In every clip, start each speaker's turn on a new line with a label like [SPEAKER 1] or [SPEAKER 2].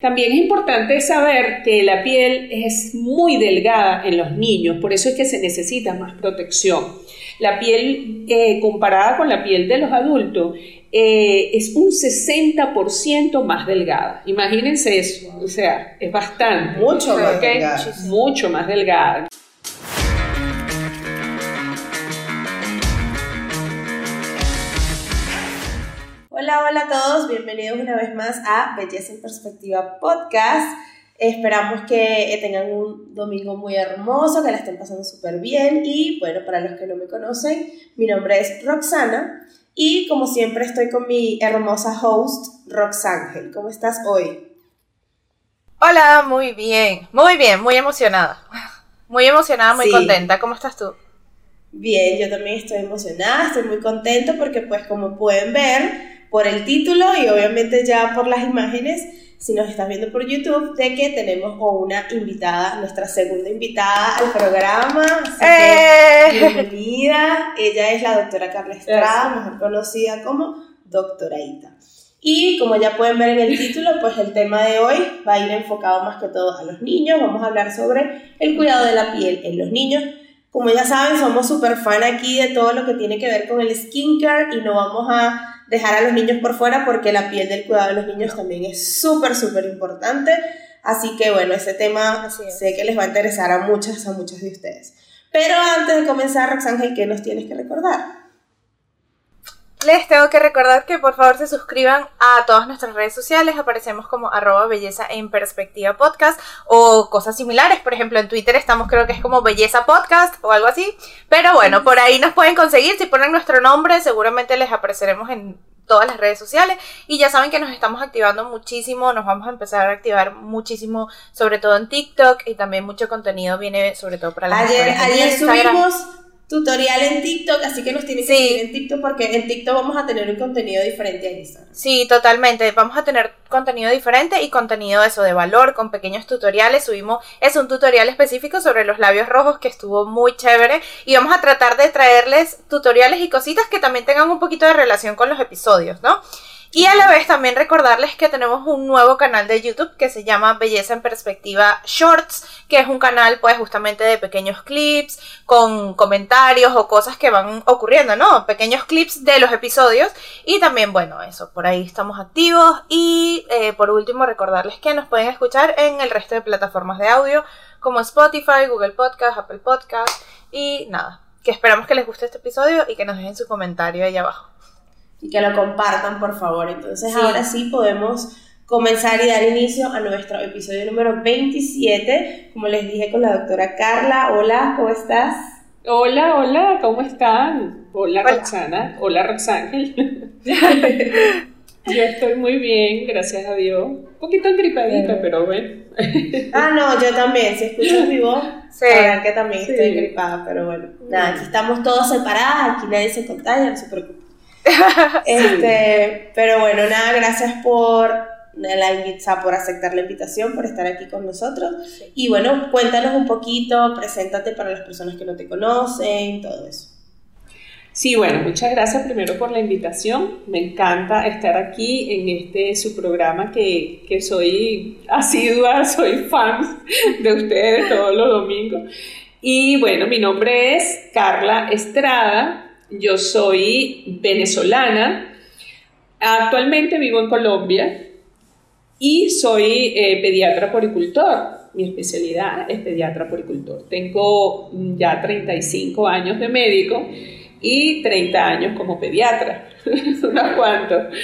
[SPEAKER 1] También es importante saber que la piel es muy delgada en los niños, por eso es que se necesita más protección. La piel eh, comparada con la piel de los adultos eh, es un 60% más delgada. Imagínense eso, o sea, es bastante.
[SPEAKER 2] Mucho más delgada.
[SPEAKER 1] Mucho más delgada.
[SPEAKER 2] Hola, hola a todos, bienvenidos una vez más a Belleza en Perspectiva Podcast. Esperamos que tengan un domingo muy hermoso, que la estén pasando súper bien y bueno, para los que no me conocen, mi nombre es Roxana y como siempre estoy con mi hermosa host, Roxángel. ¿Cómo estás hoy?
[SPEAKER 3] Hola, muy bien, muy bien, muy emocionada. Muy emocionada, muy contenta. ¿Cómo estás tú?
[SPEAKER 2] Bien, yo también estoy emocionada, estoy muy contenta porque pues como pueden ver, por el título y obviamente ya por las imágenes, si nos estás viendo por YouTube, de que tenemos una invitada, nuestra segunda invitada al programa. Así que, ¡Eh! bienvenida. Ella es la doctora Carla Estrada, mejor conocida como Doctora Ita. Y como ya pueden ver en el título, pues el tema de hoy va a ir enfocado más que todo a los niños. Vamos a hablar sobre el cuidado de la piel en los niños. Como ya saben, somos súper fan aquí de todo lo que tiene que ver con el skincare y no vamos a dejar a los niños por fuera porque la piel del cuidado de los niños también es súper, súper importante. Así que bueno, ese tema sé que les va a interesar a muchas, a muchos de ustedes. Pero antes de comenzar, Roxángel, ¿qué nos tienes que recordar?
[SPEAKER 3] Les tengo que recordar que por favor se suscriban a todas nuestras redes sociales. Aparecemos como arroba belleza en perspectiva podcast o cosas similares. Por ejemplo, en Twitter estamos creo que es como belleza podcast o algo así. Pero bueno, por ahí nos pueden conseguir. Si ponen nuestro nombre, seguramente les apareceremos en todas las redes sociales. Y ya saben que nos estamos activando muchísimo. Nos vamos a empezar a activar muchísimo, sobre todo en TikTok. Y también mucho contenido viene sobre todo para las
[SPEAKER 2] Ayer, ayer subimos tutorial en TikTok, así que nos tienen que seguir en TikTok porque en TikTok vamos a tener un contenido diferente a Instagram.
[SPEAKER 3] Sí, totalmente. Vamos a tener contenido diferente y contenido eso de valor con pequeños tutoriales. Subimos es un tutorial específico sobre los labios rojos que estuvo muy chévere y vamos a tratar de traerles tutoriales y cositas que también tengan un poquito de relación con los episodios, ¿no? Y a la vez también recordarles que tenemos un nuevo canal de YouTube que se llama Belleza en Perspectiva Shorts, que es un canal pues justamente de pequeños clips con comentarios o cosas que van ocurriendo, ¿no? Pequeños clips de los episodios. Y también bueno, eso, por ahí estamos activos. Y eh, por último recordarles que nos pueden escuchar en el resto de plataformas de audio como Spotify, Google Podcast, Apple Podcast. Y nada, que esperamos que les guste este episodio y que nos dejen su comentario ahí abajo
[SPEAKER 2] y que lo compartan, por favor. Entonces, ahora sí podemos comenzar y dar inicio a nuestro episodio número 27. Como les dije con la doctora Carla. Hola, ¿cómo estás?
[SPEAKER 1] Hola, hola, ¿cómo están? Hola, Roxana. Hola, Roxángel. Yo estoy muy bien, gracias a Dios. Un poquito engripadita, pero bueno.
[SPEAKER 2] ah, no, yo también. Si escuchas mi voz, sí. que también estoy engripada, pero bueno. Nada, aquí estamos todos separadas, aquí nadie se contagia, no se preocupen. este, pero bueno, nada, gracias por la por aceptar la invitación, por estar aquí con nosotros. Y bueno, cuéntanos un poquito, preséntate para las personas que no te conocen, todo eso.
[SPEAKER 1] Sí, bueno, muchas gracias primero por la invitación. Me encanta estar aquí en este su programa que, que soy asidua, soy fan de ustedes todos los domingos. Y bueno, mi nombre es Carla Estrada, yo soy venezolana, actualmente vivo en Colombia y soy eh, pediatra poricultor. Mi especialidad es pediatra poricultor. Tengo ya 35 años de médico y 30 años como pediatra, unos cuantos.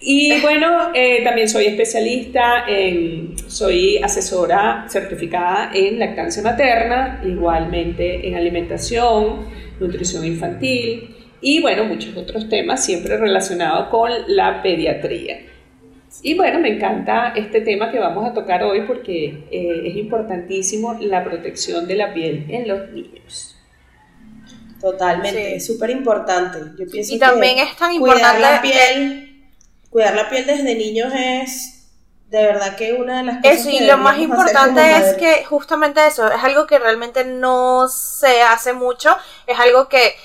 [SPEAKER 1] Y bueno, eh, también soy especialista en, soy asesora certificada en lactancia materna, igualmente en alimentación, nutrición infantil y bueno, muchos otros temas siempre relacionados con la pediatría. Y bueno, me encanta este tema que vamos a tocar hoy porque eh, es importantísimo la protección de la piel en los niños.
[SPEAKER 2] Totalmente, es súper importante. Yo pienso
[SPEAKER 3] y también es tan importante
[SPEAKER 2] cuidar la piel, cuidar la piel desde niños es de verdad que una de las cosas
[SPEAKER 3] eso y lo más importante es que justamente eso es algo que realmente no se hace mucho es algo que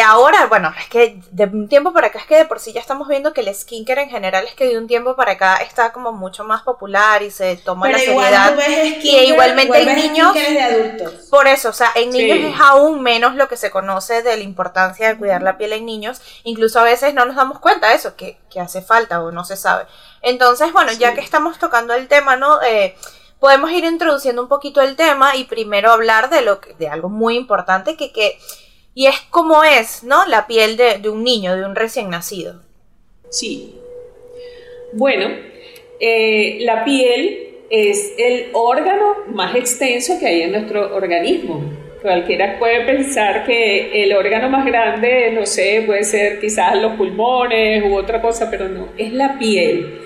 [SPEAKER 3] ahora, bueno, es que de un tiempo para acá es que de por sí ya estamos viendo que el skincare en general es que de un tiempo para acá está como mucho más popular y se toma la seriedad. y igualmente en niños.
[SPEAKER 2] De adultos.
[SPEAKER 3] Por eso, o sea, en niños es aún menos lo que se conoce de la importancia de cuidar la piel en niños. Incluso a veces no nos damos cuenta de eso, que, que hace falta o no se sabe. Entonces, bueno, ya que estamos tocando el tema, ¿no? Eh, podemos ir introduciendo un poquito el tema y primero hablar de lo que, de algo muy importante que, que y es como es, ¿no? La piel de, un niño, de un recién nacido.
[SPEAKER 1] Sí. Bueno, eh, la piel es el órgano más extenso que hay en nuestro organismo. Cualquiera puede pensar que el órgano más grande, no sé, puede ser quizás los pulmones u otra cosa, pero no, es la piel.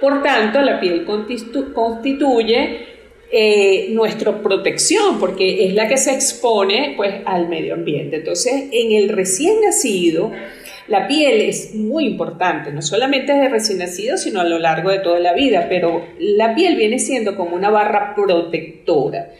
[SPEAKER 1] Por tanto, la piel constituye eh, nuestra protección, porque es la que se expone pues, al medio ambiente. Entonces, en el recién nacido, la piel es muy importante, no solamente de recién nacido, sino a lo largo de toda la vida, pero la piel viene siendo como una barra protectora.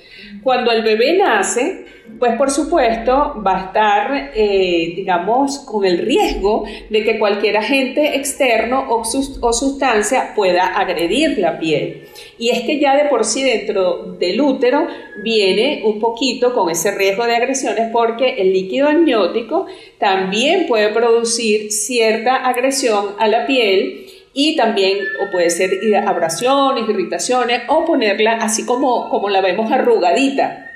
[SPEAKER 1] Cuando el bebé nace, pues por supuesto va a estar, eh, digamos, con el riesgo de que cualquier agente externo o, o, sustancia pueda agredir la piel. Y es que ya de por sí dentro del útero viene un poquito con ese riesgo de agresiones porque el líquido amniótico también puede producir cierta agresión a la piel y también o puede ser abrasiones, irritaciones o ponerla así como, como la vemos arrugadita.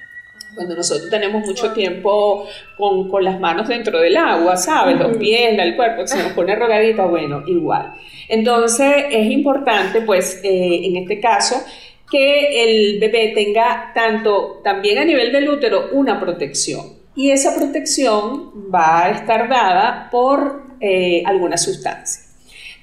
[SPEAKER 1] Cuando nosotros tenemos mucho tiempo con, con las manos dentro del agua, ¿sabes? Los pies, el cuerpo, se nos pone arrugadita, bueno, igual. Entonces es importante, pues, eh, en este caso, que el bebé tenga tanto, también a nivel del útero, una protección. Y esa protección va a estar dada por eh, alguna sustancia.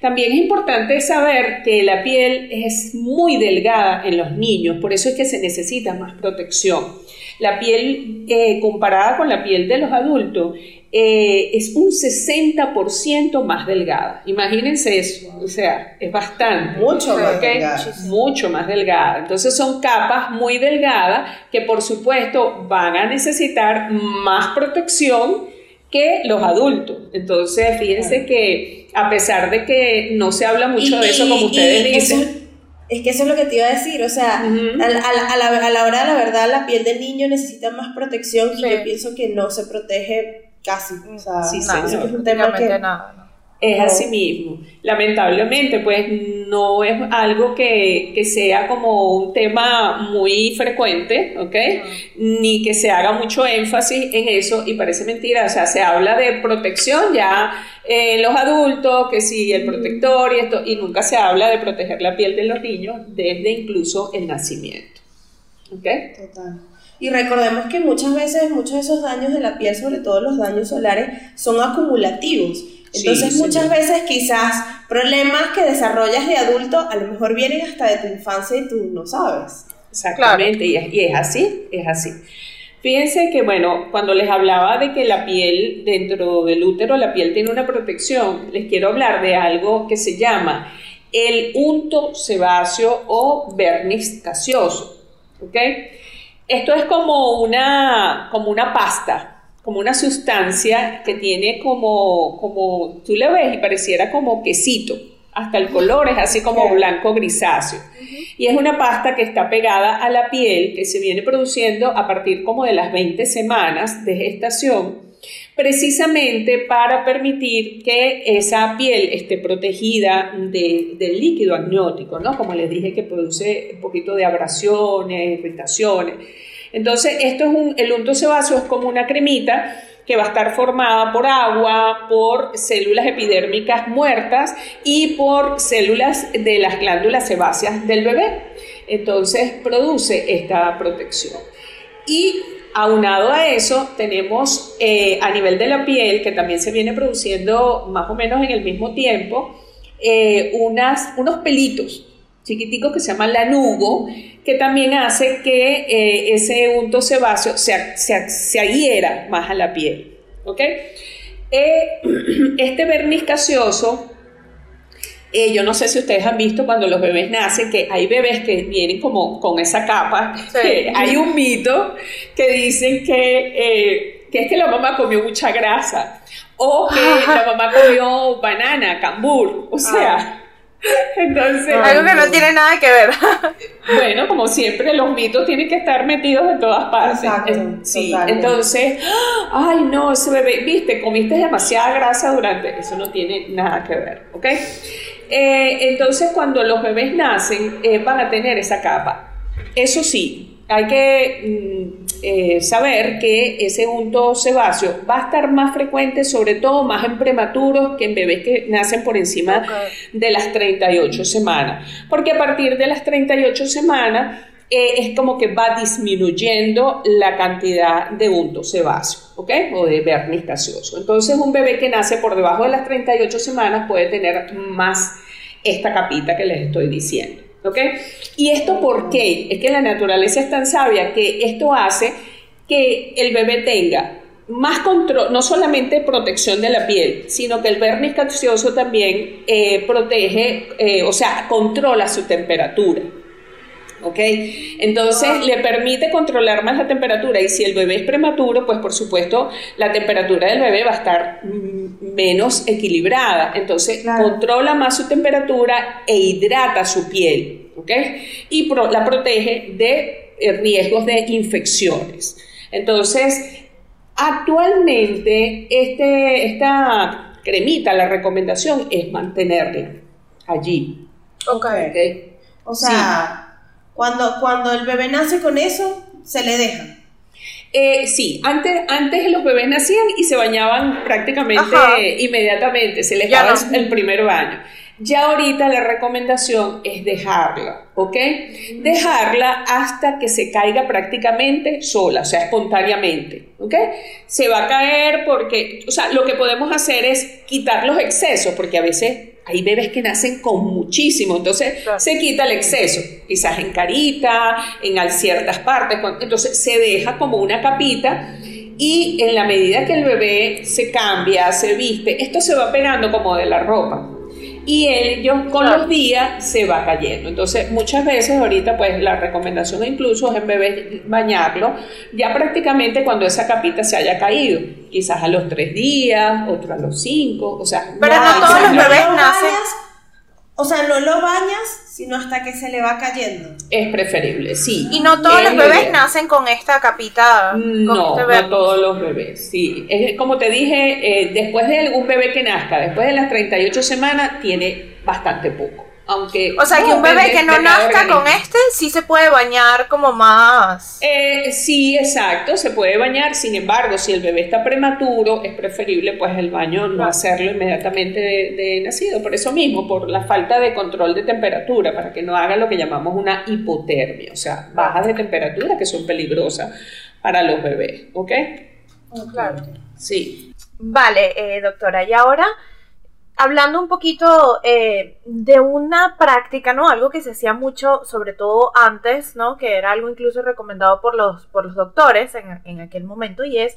[SPEAKER 1] También es importante saber que la piel es muy delgada en los niños, por eso es que se necesita más protección. La piel eh, comparada con la piel de los adultos eh, es un 60% más delgada. Imagínense eso, o sea, es bastante.
[SPEAKER 2] Mucho más delgada.
[SPEAKER 1] Mucho más delgada. Entonces son capas muy delgadas que por supuesto van a necesitar más protección que los adultos. Entonces, fíjense que a pesar de que no se habla mucho de eso, como ustedes dicen,
[SPEAKER 2] es que eso es lo que te iba a decir, o sea, a, la, hora de la verdad la piel del niño necesita más protección y yo pienso que no se protege casi. O sea,
[SPEAKER 3] sí, es un tema que... Nada,
[SPEAKER 1] es así mismo. Lamentablemente, pues no es algo que, sea como un tema muy frecuente, ¿ok? Ni que se haga mucho énfasis en eso y parece mentira, o sea, se habla de protección ya en los adultos, que sí, el protector y esto, y nunca se habla de proteger la piel de los niños desde incluso el nacimiento, ¿ok?
[SPEAKER 2] Total. Y recordemos que muchas veces muchos de esos daños de la piel, sobre todo los daños solares, son acumulativos. Entonces muchas veces quizás problemas que desarrollas de adulto a lo mejor vienen hasta de tu infancia y tú no sabes.
[SPEAKER 1] Exactamente, y, es, así, es así. Fíjense que, bueno, cuando les hablaba de que la piel dentro del útero, la piel tiene una protección, les quiero hablar de algo que se llama el unto sebáceo o verniz gaseoso. ¿Ok? Esto es como una, como una pasta, como una sustancia que tiene como, como, tú le ves y pareciera como quesito, hasta el color es así como blanco grisáceo. Y es una pasta que está pegada a la piel, que se viene produciendo a partir como de las 20 semanas de gestación, precisamente para permitir que esa piel esté protegida del líquido amniótico, ¿no? Como les dije, que produce un poquito de abrasiones, irritaciones. Entonces, esto es un, el unto sebáceo es como una cremita que va a estar formada por agua, por células epidérmicas muertas y por células de las glándulas sebáceas del bebé. Entonces produce esta protección. Y aunado a eso, tenemos eh, a nivel de la piel, que también se viene produciendo más o menos en el mismo tiempo, eh, unos pelitos chiquiticos que se llaman lanugo, que también hace que eh, ese unto sebáceo se, se, adhiera más a la piel. ¿ok? Eh, este verniz gaseoso, eh, yo no sé si ustedes han visto cuando los bebés nacen, que hay bebés que vienen como con esa capa. hay un mito que dicen que, que es que la mamá comió mucha grasa o que la mamá comió banana, cambur, o sea... Entonces,
[SPEAKER 3] algo que no tiene nada que ver.
[SPEAKER 1] bueno, como siempre, los mitos tienen que estar metidos en todas partes. sí, entonces, ay no, ese bebé, viste, comiste demasiada grasa durante, eso no tiene nada que ver, ¿ok? Eh, entonces, cuando los bebés nacen, eh, van a tener esa capa. Eso sí, hay que mm, eh, saber que ese unto sebáceo va a estar más frecuente, sobre todo más en prematuros que en bebés que nacen por encima de las 38 semanas. Porque a partir de las 38 semanas es como que va disminuyendo la cantidad de unto sebáceo, ¿ok? O de vernis gaseoso. Entonces, un bebé que nace por debajo de las 38 semanas puede tener más esta capita que les estoy diciendo. ¿Ok? ¿Y esto por qué? Es que la naturaleza es tan sabia que esto hace que el bebé tenga más control, no solamente protección de la piel, sino que el vernis gaseoso también eh, protege, eh, o sea, controla su temperatura. ¿Ok? Entonces le permite controlar más la temperatura y si el bebé es prematuro, pues por supuesto la temperatura del bebé va a estar mm, menos equilibrada, entonces controla más su temperatura e hidrata su piel, ¿ok? Y la protege de eh, riesgos de infecciones. Entonces, actualmente este, esta cremita, la recomendación es mantenerla allí.
[SPEAKER 2] Ok. ¿okay? O sea, cuando, cuando el bebé nace con eso, se le deja.
[SPEAKER 1] Eh, sí, antes, antes los bebés nacían y se bañaban prácticamente inmediatamente, se les daba el primer baño. Ya ahorita la recomendación es dejarla, ¿ok? Dejarla hasta que se caiga prácticamente sola, o sea, espontáneamente, ¿ok? Se va a caer porque, o sea, lo que podemos hacer es quitar los excesos, porque a veces hay bebés que nacen con muchísimo, entonces se quita el exceso, quizás en carita, en ciertas partes, entonces se deja como una capita y en la medida que el bebé se cambia, se viste, esto se va pegando como de la ropa y ellos con los días se va cayendo. Entonces, muchas veces ahorita, pues la recomendación incluso es en bebé bañarlo ya prácticamente cuando esa capita se haya caído, quizás a los tres días, otro a los cinco, o sea,
[SPEAKER 3] pero no, todos los bebés nacen.
[SPEAKER 2] O sea, no lo bañas, sino hasta que se le va cayendo.
[SPEAKER 1] Es preferible, sí.
[SPEAKER 3] Y no todos los bebés nacen con esta capita.
[SPEAKER 1] no, este no todos los bebés, sí. Es, como te dije, eh, después de un bebé que nazca, después de las 38 semanas, tiene bastante poco
[SPEAKER 3] o sea, que un bebé que no nazca con este sí se puede bañar como más.
[SPEAKER 1] Eh, sí, exacto, se puede bañar. Sin embargo, si el bebé está prematuro, es preferible pues el baño no hacerlo inmediatamente de, nacido. Por eso mismo, por la falta de control de temperatura, para que no haga lo que llamamos una hipotermia, o sea, bajas de temperatura que son peligrosas para los bebés, ¿ok?
[SPEAKER 3] Claro.
[SPEAKER 1] Sí.
[SPEAKER 3] Vale, eh, doctora, y ahora hablando un poquito eh, de una práctica, ¿no? Algo que se hacía mucho, sobre todo antes, ¿no? Que era algo incluso recomendado por los, por los doctores en, aquel momento, y es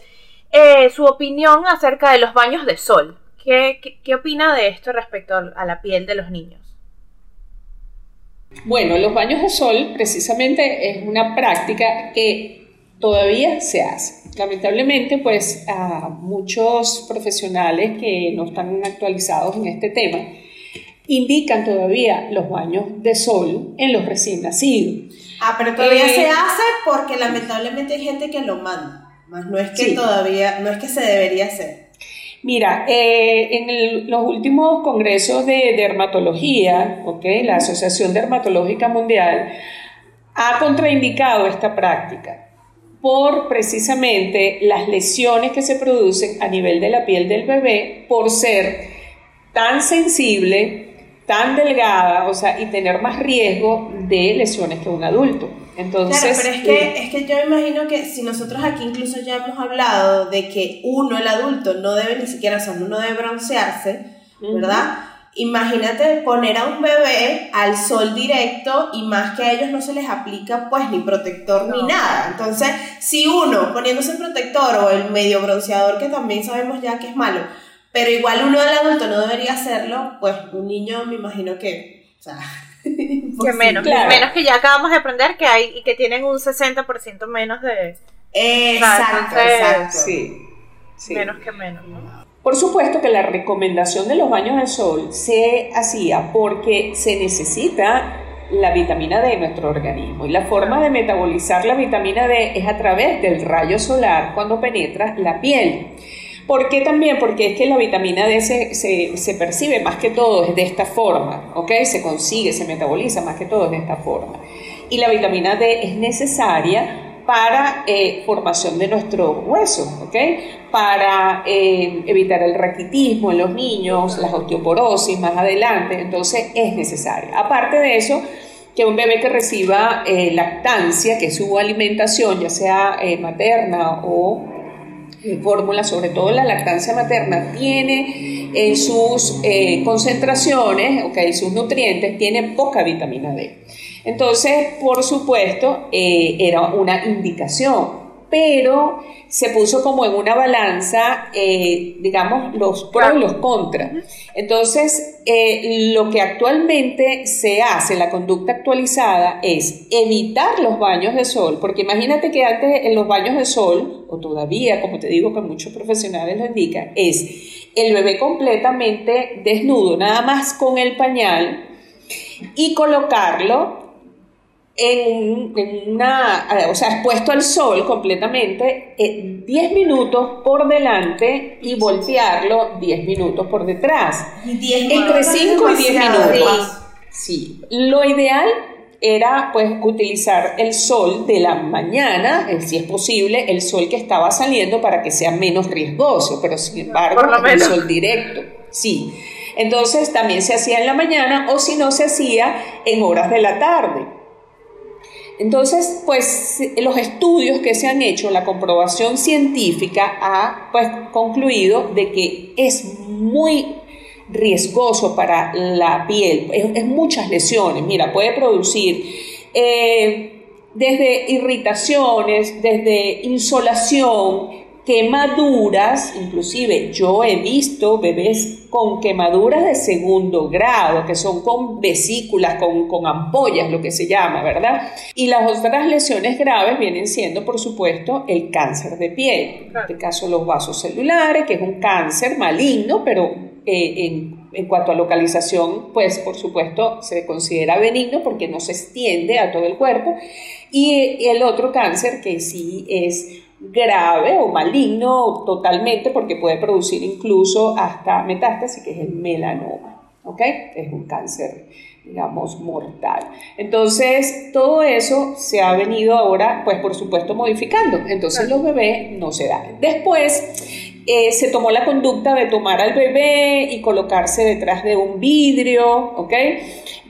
[SPEAKER 3] eh, su opinión acerca de los baños de sol. ¿Qué, qué, opina de esto respecto a la piel de los niños?
[SPEAKER 1] Bueno, los baños de sol precisamente es una práctica que todavía se hace. Lamentablemente, pues a muchos profesionales que no están actualizados en este tema, indican todavía los baños de sol en los recién nacidos.
[SPEAKER 2] Ah, pero todavía se eh, hace porque lamentablemente hay gente que lo manda, más no es que todavía, no es que se debería hacer.
[SPEAKER 1] Mira, eh, en los últimos congresos de dermatología, ¿okay? la Asociación Dermatológica Mundial ha contraindicado esta práctica por precisamente las lesiones que se producen a nivel de la piel del bebé por ser tan sensible, tan delgada, o sea, y tener más riesgo de lesiones que un adulto. Entonces,
[SPEAKER 2] claro, pero es que, eh, es que yo imagino que si nosotros aquí incluso ya hemos hablado de que uno, el adulto, no debe ni siquiera, o sea, uno debe broncearse, ¿verdad? Imagínate poner a un bebé al sol directo y más que a ellos no se les aplica pues ni protector ni nada. Entonces, si uno poniéndose protector o el medio bronceador que también sabemos ya que es malo, pero igual uno del adulto no debería hacerlo, pues un niño me imagino que, o sea,
[SPEAKER 3] que menos, menos que ya acabamos de aprender que hay y que tienen un 60% menos de
[SPEAKER 2] Exacto, exacto.
[SPEAKER 1] Sí,
[SPEAKER 3] Menos que menos, ¿no?
[SPEAKER 1] Por supuesto que la recomendación de los baños al sol se hacía porque se necesita la vitamina D en nuestro organismo y la forma de metabolizar la vitamina D es a través del rayo solar cuando penetra la piel. ¿Por qué también? Porque es que la vitamina D se, percibe más que todo de esta forma, ¿ok? Se consigue, se metaboliza más que todo de esta forma. Y la vitamina D es necesaria para eh, formación de nuestros huesos, ¿ok? Para eh, evitar el raquitismo en los niños, las osteoporosis más adelante, entonces es necesaria. Aparte de eso, que un bebé que reciba eh, lactancia, que su alimentación, ya sea materna o fórmula, sobre todo la lactancia materna, tiene en sus concentraciones, ok, sus nutrientes, tiene poca vitamina D. Entonces, por supuesto, eh, era una indicación, pero se puso como en una balanza, eh, digamos, los pros y los contras. Entonces, eh, lo que actualmente se hace, la conducta actualizada, es evitar los baños de sol, porque imagínate que antes en los baños de sol, o todavía, como te digo, que muchos profesionales lo indican, es el bebé completamente desnudo, nada más con el pañal, y colocarlo en, una, eh, o sea, expuesto al sol completamente, 10 eh, minutos por delante y voltearlo 10 minutos por detrás. Entre 5 y 10 minutos. Sí. Lo ideal era pues utilizar el sol de la mañana, eh, si es posible, el sol que estaba saliendo para que sea menos riesgoso, pero sin embargo, el sol directo. Sí. Entonces también se hacía en la mañana o si no se hacía en horas de la tarde. Entonces, pues los estudios que se han hecho, la comprobación científica ha pues, concluido de que es muy riesgoso para la piel, es, muchas lesiones, mira, puede producir eh, desde irritaciones, desde insolación, quemaduras, inclusive yo he visto bebés con quemaduras de segundo grado, que son con vesículas, con, con, ampollas, lo que se llama, ¿verdad? Y las otras lesiones graves vienen siendo, por supuesto, el cáncer de piel, en este caso los vasos celulares, que es un cáncer maligno, pero eh, en, en cuanto a localización, pues por supuesto se considera benigno porque no se extiende a todo el cuerpo. Y el otro cáncer que sí es grave o maligno totalmente porque puede producir incluso hasta metástasis, que es el melanoma, ¿ok? Es un cáncer, digamos, mortal. Entonces, todo eso se ha venido ahora, pues por supuesto, modificando. Entonces, los bebés no se dan. Después, eh, se tomó la conducta de tomar al bebé y colocarse detrás de un vidrio, ¿ok?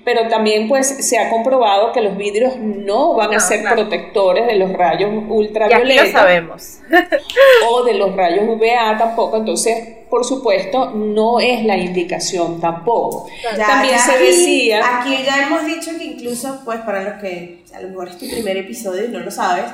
[SPEAKER 1] Pero también pues se ha comprobado que los vidrios no van a ser protectores de los rayos ultravioletas.
[SPEAKER 3] Ya lo sabemos.
[SPEAKER 1] o de los rayos UVA tampoco, entonces por supuesto no es la indicación tampoco. también se decía...
[SPEAKER 2] Aquí ya hemos dicho que incluso pues para los que a lo mejor es tu primer episodio y no lo sabes,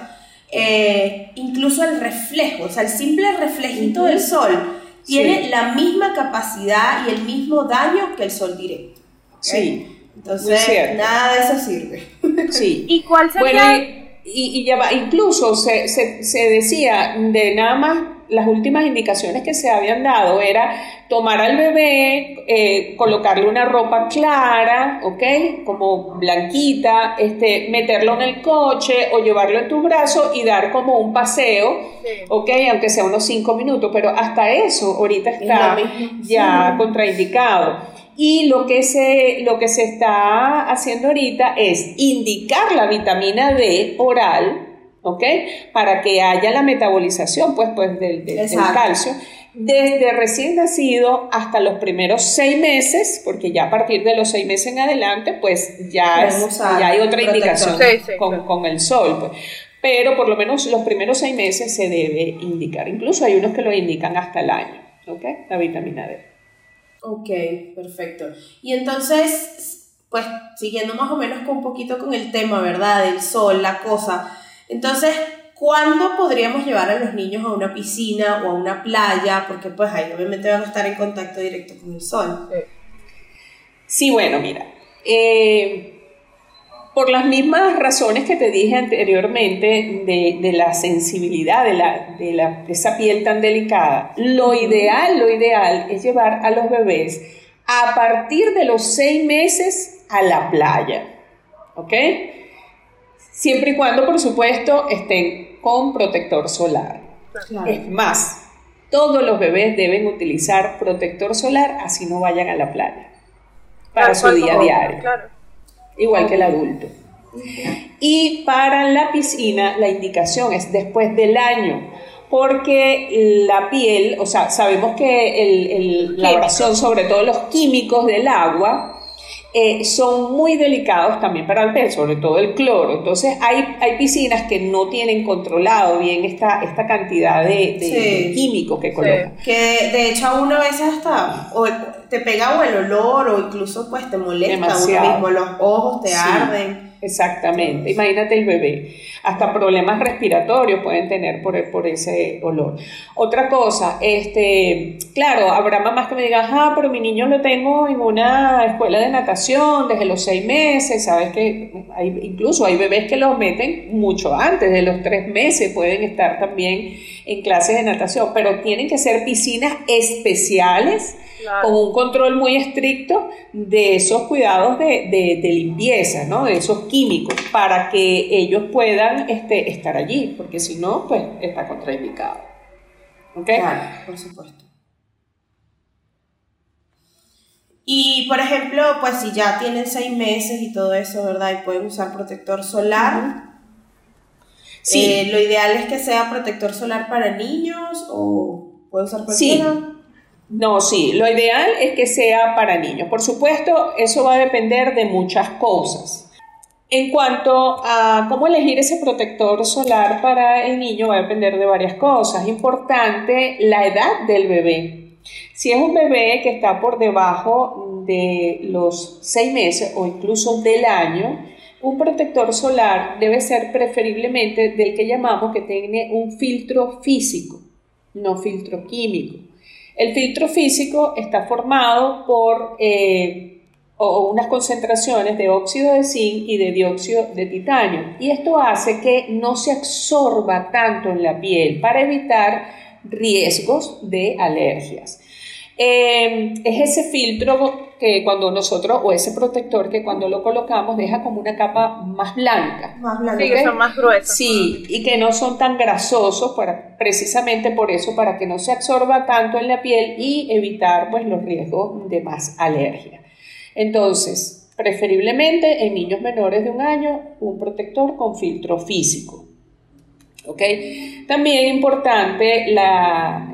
[SPEAKER 2] eh, incluso el reflejo, o sea, el simple reflejito del sol tiene la misma capacidad y el mismo daño que el sol directo.
[SPEAKER 1] Sí.
[SPEAKER 2] Entonces, nada de eso sirve.
[SPEAKER 1] Sí.
[SPEAKER 3] ¿Y cuál sería?
[SPEAKER 1] Bueno, y, y, ya va, incluso se, se, se decía de nada más las últimas indicaciones que se habían dado era tomar al bebé, eh, colocarle una ropa clara, ¿ok? Como blanquita, este, meterlo en el coche o llevarlo en tu brazo y dar como un paseo, ¿ok? Aunque sea unos cinco minutos, pero hasta eso ahorita está ya contraindicado. Y lo que, se, lo que se está haciendo ahorita es indicar la vitamina D oral, ¿ok? Para que haya la metabolización, pues, pues del, del, calcio, desde recién nacido hasta los primeros seis meses, porque ya a partir de los seis meses en adelante, pues ya, ya hay otra indicación con, con, el sol, pues. Pero por lo menos los primeros seis meses se debe indicar. Incluso hay unos que lo indican hasta el año, ¿ok? La vitamina D.
[SPEAKER 2] Ok, perfecto. Y entonces, pues siguiendo más o menos con un poquito con el tema, ¿verdad? Del sol, la cosa. Entonces, ¿cuándo podríamos llevar a los niños a una piscina o a una playa? Porque pues ahí obviamente van a estar en contacto directo con el sol.
[SPEAKER 1] Sí, bueno, mira. Eh, por las mismas razones que te dije anteriormente de, la sensibilidad de, la, de, la, esa piel tan delicada, lo ideal, lo ideal es llevar a los bebés a partir de los seis meses a la playa, ¿ok? Siempre y cuando, por supuesto, estén con protector solar. Es más, todos los bebés deben utilizar protector solar así no vayan a la playa para su día a diario. Igual que el adulto. Y para la piscina la indicación es después del año, porque la piel, o sea, sabemos que la oración, sobre todo los químicos del agua, eh, son muy delicados también para el pez, sobre todo el cloro. Entonces hay, hay piscinas que no tienen controlado bien esta, esta cantidad de, químicos que colocan.
[SPEAKER 2] Que de hecho a uno a veces hasta o te pega o el olor o incluso pues te molesta uno mismo, los ojos te arden.
[SPEAKER 1] Exactamente, imagínate el bebé. Hasta problemas respiratorios pueden tener por, por ese olor. Otra cosa, este, claro, habrá mamás que me digan, ah, pero mi niño lo tengo en una escuela de natación desde los seis meses, sabes que hay, incluso hay bebés que los meten mucho antes, de los tres meses pueden estar también en clases de natación, pero tienen que ser piscinas especiales con un control muy estricto de esos cuidados de, limpieza, ¿no? de esos químicos, para que ellos puedan este, estar allí, porque si no, pues está contraindicado.
[SPEAKER 2] ¿Ok? Claro, por supuesto. Y por ejemplo, pues si ya tienen seis meses y todo eso, ¿verdad? Y pueden usar protector solar. Sí. Eh, lo ideal es que sea protector solar para niños o puede usar cualquiera.
[SPEAKER 1] Sí. No, sí, lo ideal es que sea para niños. Por supuesto, eso va a depender de muchas cosas. En cuanto a cómo elegir ese protector solar para el niño, va a depender de varias cosas. Importante la edad del bebé. Si es un bebé que está por debajo de los seis meses o incluso del año, un protector solar debe ser preferiblemente del que llamamos que tiene un filtro físico, no filtro químico. El filtro físico está formado por eh, unas concentraciones de óxido de zinc y de dióxido de titanio. Y esto hace que no se absorba tanto en la piel para evitar riesgos de alergias. Eh, es ese filtro que cuando nosotros, o ese protector que cuando lo colocamos deja como una capa más blanca.
[SPEAKER 2] Más blanca, que son más gruesos.
[SPEAKER 1] Sí, y que no son tan grasosos, para, precisamente por eso, para que no se absorba tanto en la piel y evitar pues, los riesgos de más alergia. Entonces, preferiblemente en niños menores de un año, un protector con filtro físico. ¿Okay? También importante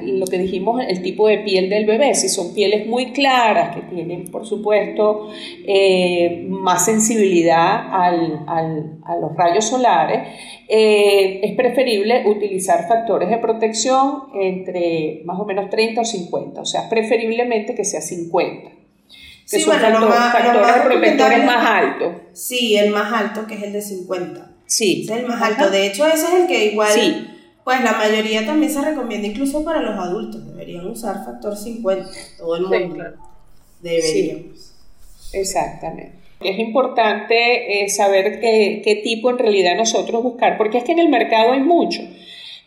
[SPEAKER 1] lo que dijimos, el tipo de piel del bebé. Si son pieles muy claras, que tienen, por supuesto, eh, más sensibilidad a los rayos solares, eh, es preferible utilizar factores de protección entre más o menos 30 o 50. O sea, preferiblemente que sea 50. Que son factores protectores más altos.
[SPEAKER 2] Sí, el más alto que es el de 50.
[SPEAKER 1] Sí.
[SPEAKER 2] Es el más alto. De hecho, ese es el que igual, pues la mayoría también se recomienda incluso para los adultos. Deberían usar factor 50, todo el mundo. Deberíamos.
[SPEAKER 1] Exactamente. Es importante eh, saber qué, tipo en realidad nosotros buscar, porque es que en el mercado hay mucho.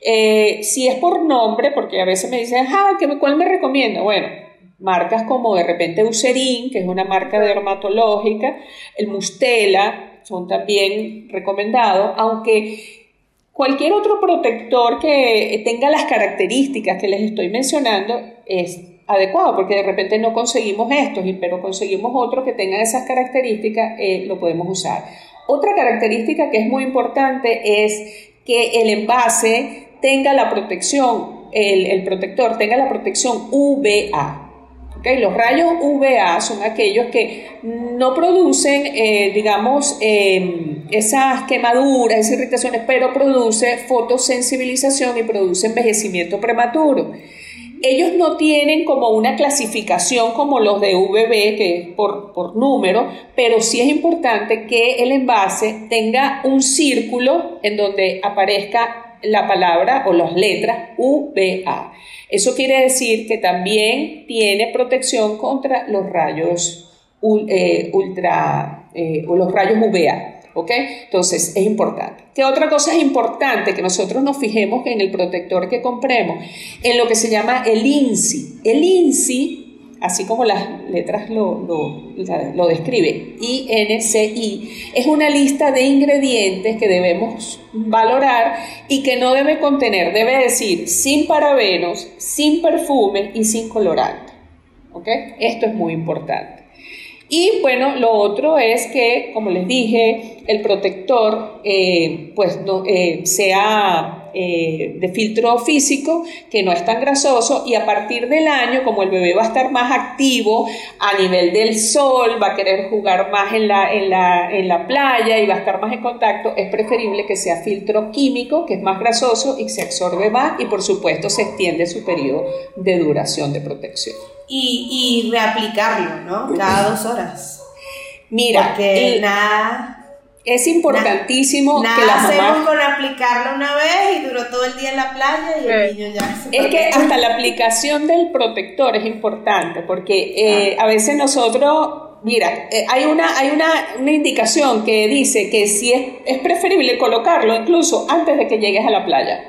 [SPEAKER 1] Eh, si es por nombre, porque a veces me dicen, ah, ¿cuál me recomienda? Bueno, marcas como de repente Eucerin, que es una marca dermatológica, el Mustela, son también recomendados, aunque cualquier otro protector que tenga las características que les estoy mencionando es adecuado, porque de repente no conseguimos estos, pero conseguimos otros que tengan esas características, eh, lo podemos usar. Otra característica que es muy importante es que el envase tenga la protección, el, el protector tenga la protección UVA. Los rayos UVA son aquellos que no producen, eh, digamos, em, esas quemaduras, esas irritaciones, pero produce fotosensibilización y produce envejecimiento prematuro. Ellos no tienen como una clasificación como los de UVB, que es por, por número, pero sí es importante que el envase tenga un círculo en donde aparezca la palabra o las letras UVA. Eso quiere decir que también tiene protección contra los rayos eh, ultra eh, o los rayos UVA. ¿Ok? Entonces, es importante. ¿Qué otra cosa es importante? Que nosotros nos fijemos en el protector que compremos, en lo que se llama el INSI. El INSI así como las letras lo, lo, lo, describe, INCI, es una lista de ingredientes que debemos valorar y que no debe contener, debe decir, sin parabenos, sin perfume y sin colorante. Esto es muy importante. Y bueno, lo otro es que, como les dije, el protector eh, pues no, eh, sea eh, de filtro físico, que no es tan grasoso, y a partir del año, como el bebé va a estar más activo a nivel del sol, va a querer jugar más en la, en la, en la playa y va a estar más en contacto, es preferible que sea filtro químico, que es más grasoso y se absorbe más, y por supuesto se extiende su periodo de duración de protección
[SPEAKER 2] y, y reaplicarlo, ¿no? Cada dos horas.
[SPEAKER 1] Mira,
[SPEAKER 2] que nada.
[SPEAKER 1] Es importantísimo
[SPEAKER 2] nada,
[SPEAKER 1] que la
[SPEAKER 2] hacemos con aplicarlo una vez y duró todo el día en la playa y el niño ya se
[SPEAKER 1] Es que hasta la aplicación del protector es importante porque eh, a veces nosotros mira, eh, hay, una, hay una, una, indicación que dice que si es, es, preferible colocarlo incluso antes de que llegues a la playa.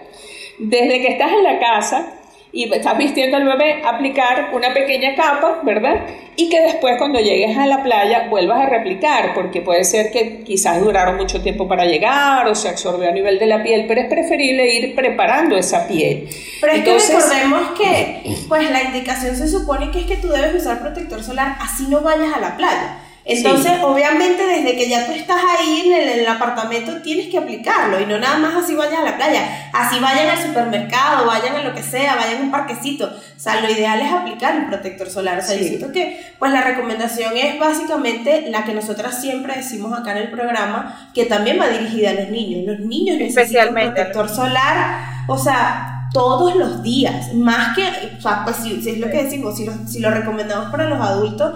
[SPEAKER 1] Desde que estás en la casa, y estás vistiendo al bebé, aplicar una pequeña capa, ¿verdad? Y que después cuando llegues a la playa vuelvas a replicar, porque puede ser que quizás duraron mucho tiempo para llegar o se absorbió a nivel de la piel, pero es preferible ir preparando esa piel.
[SPEAKER 2] Pero es que recordemos que pues la indicación se supone que es que tú debes usar protector solar así no vayas a la playa. Entonces, obviamente, desde que ya tú estás ahí en el, apartamento, tienes que aplicarlo y no nada más así vayas a la playa. Así vayan al supermercado, vayan a lo que sea, vayan a un parquecito. O sea, lo ideal es aplicar el protector solar. O sea, yo siento que, pues, la recomendación es básicamente la que nosotras siempre decimos acá en el programa, que también va dirigida a los niños. Los niños necesitan protector solar. O sea, todos los días, más que, o sea, pues si, es lo que decimos, si lo, si lo recomendamos para los adultos,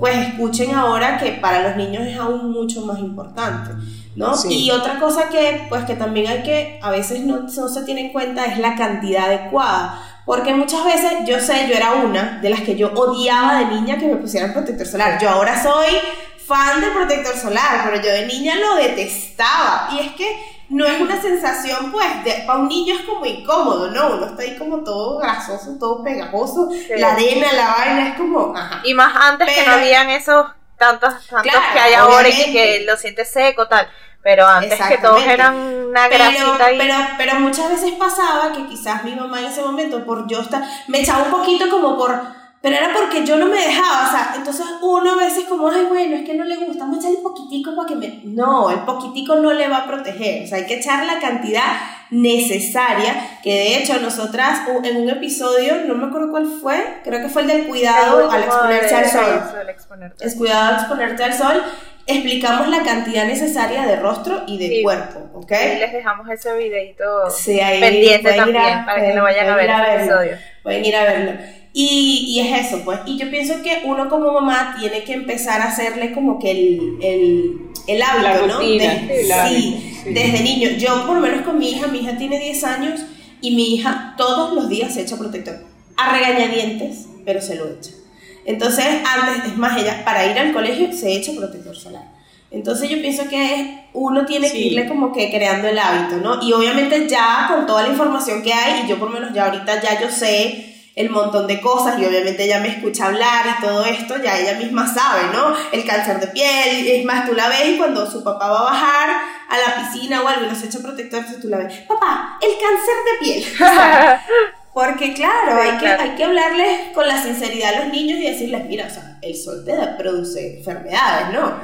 [SPEAKER 2] pues escuchen ahora que para los niños es aún mucho más importante, ¿no? Y otra cosa que, pues que también hay que, a veces no, no se tiene en cuenta es la cantidad adecuada, porque muchas veces, yo sé, yo era una de las que yo odiaba de niña que me pusieran protector solar, yo ahora soy fan del protector solar, pero yo de niña lo detestaba, y es que no es una sensación, pues, de, para un niño es como incómodo, ¿no? Uno está ahí como todo grasoso, todo pegajoso, la arena, la vaina, es como,
[SPEAKER 3] Y más antes que no habían esos tantos, tantos que hay ahora y que lo sientes seco, tal. Pero antes que todos eran una grasita
[SPEAKER 2] pero, pero, pero muchas veces pasaba que quizás mi mamá en ese momento, por yo estar, me echaba un poquito como por pero era porque yo no me dejaba, o sea, entonces uno a veces como, ay, bueno, es que no le gusta, vamos a echarle poquitico para que me... No, el poquitico no le va a proteger, o sea, hay que echar la cantidad necesaria, que de hecho nosotras en un episodio, no me acuerdo cuál fue, creo que fue el del cuidado al exponerse al sol. Es cuidado al exponerte al sol, explicamos la cantidad necesaria de rostro y de cuerpo, ¿ok?
[SPEAKER 3] Y les dejamos ese videito pendiente también para que lo vayan a ver en el episodio.
[SPEAKER 2] Pueden ir a verlo. Y, y, es eso, pues. Y yo pienso que uno como mamá tiene que empezar a hacerle como que el, el, el hábito, ¿no? sí, desde niño. Yo, por lo menos con mi hija, mi hija tiene 10 años y mi hija todos los días se echa protector. A regañadientes, pero se lo echa. Entonces, antes, es más, ella para ir al colegio se echa protector solar. Entonces yo pienso que uno tiene que irle como que creando el hábito, ¿no? Y obviamente ya con toda la información que hay, y yo por lo menos ya ahorita ya yo sé el montón de cosas y obviamente ella me escucha hablar y todo esto, ya ella misma sabe, ¿no? El cáncer de piel, es más, tú la ves y cuando su papá va a bajar a la piscina o algo y nos echa protector, tú la ves, papá, el cáncer de piel. porque claro, hay, Que, hay que hablarles con la sinceridad a los niños y decirles, mira, o sea, el sol te produce enfermedades, ¿no?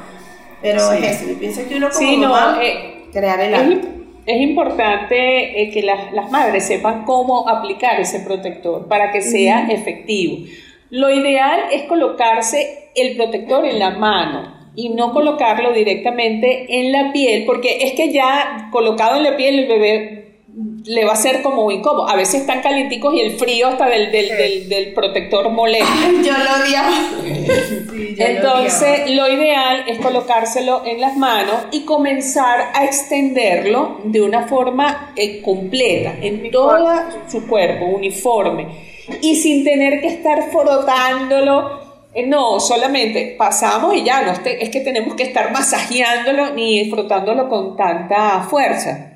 [SPEAKER 2] Pero es eso, yo pienso que uno como mamá, eh, crear el hábito
[SPEAKER 1] es importante eh, que las, madres sepan cómo aplicar ese protector para que sea efectivo. Lo ideal es colocarse el protector en la mano y no colocarlo directamente en la piel, porque es que ya colocado en la piel el bebé le va a ser como incómodo. A veces están calienticos y el frío hasta del, del, del, protector molesta.
[SPEAKER 2] yo lo odiaba.
[SPEAKER 1] Entonces, lo, ideal es colocárselo en las manos y comenzar a extenderlo de una forma eh, completa, en todo su cuerpo, uniforme, y sin tener que estar frotándolo Eh, no, solamente pasamos y ya, no es que tenemos que estar masajeándolo ni frotándolo con tanta fuerza.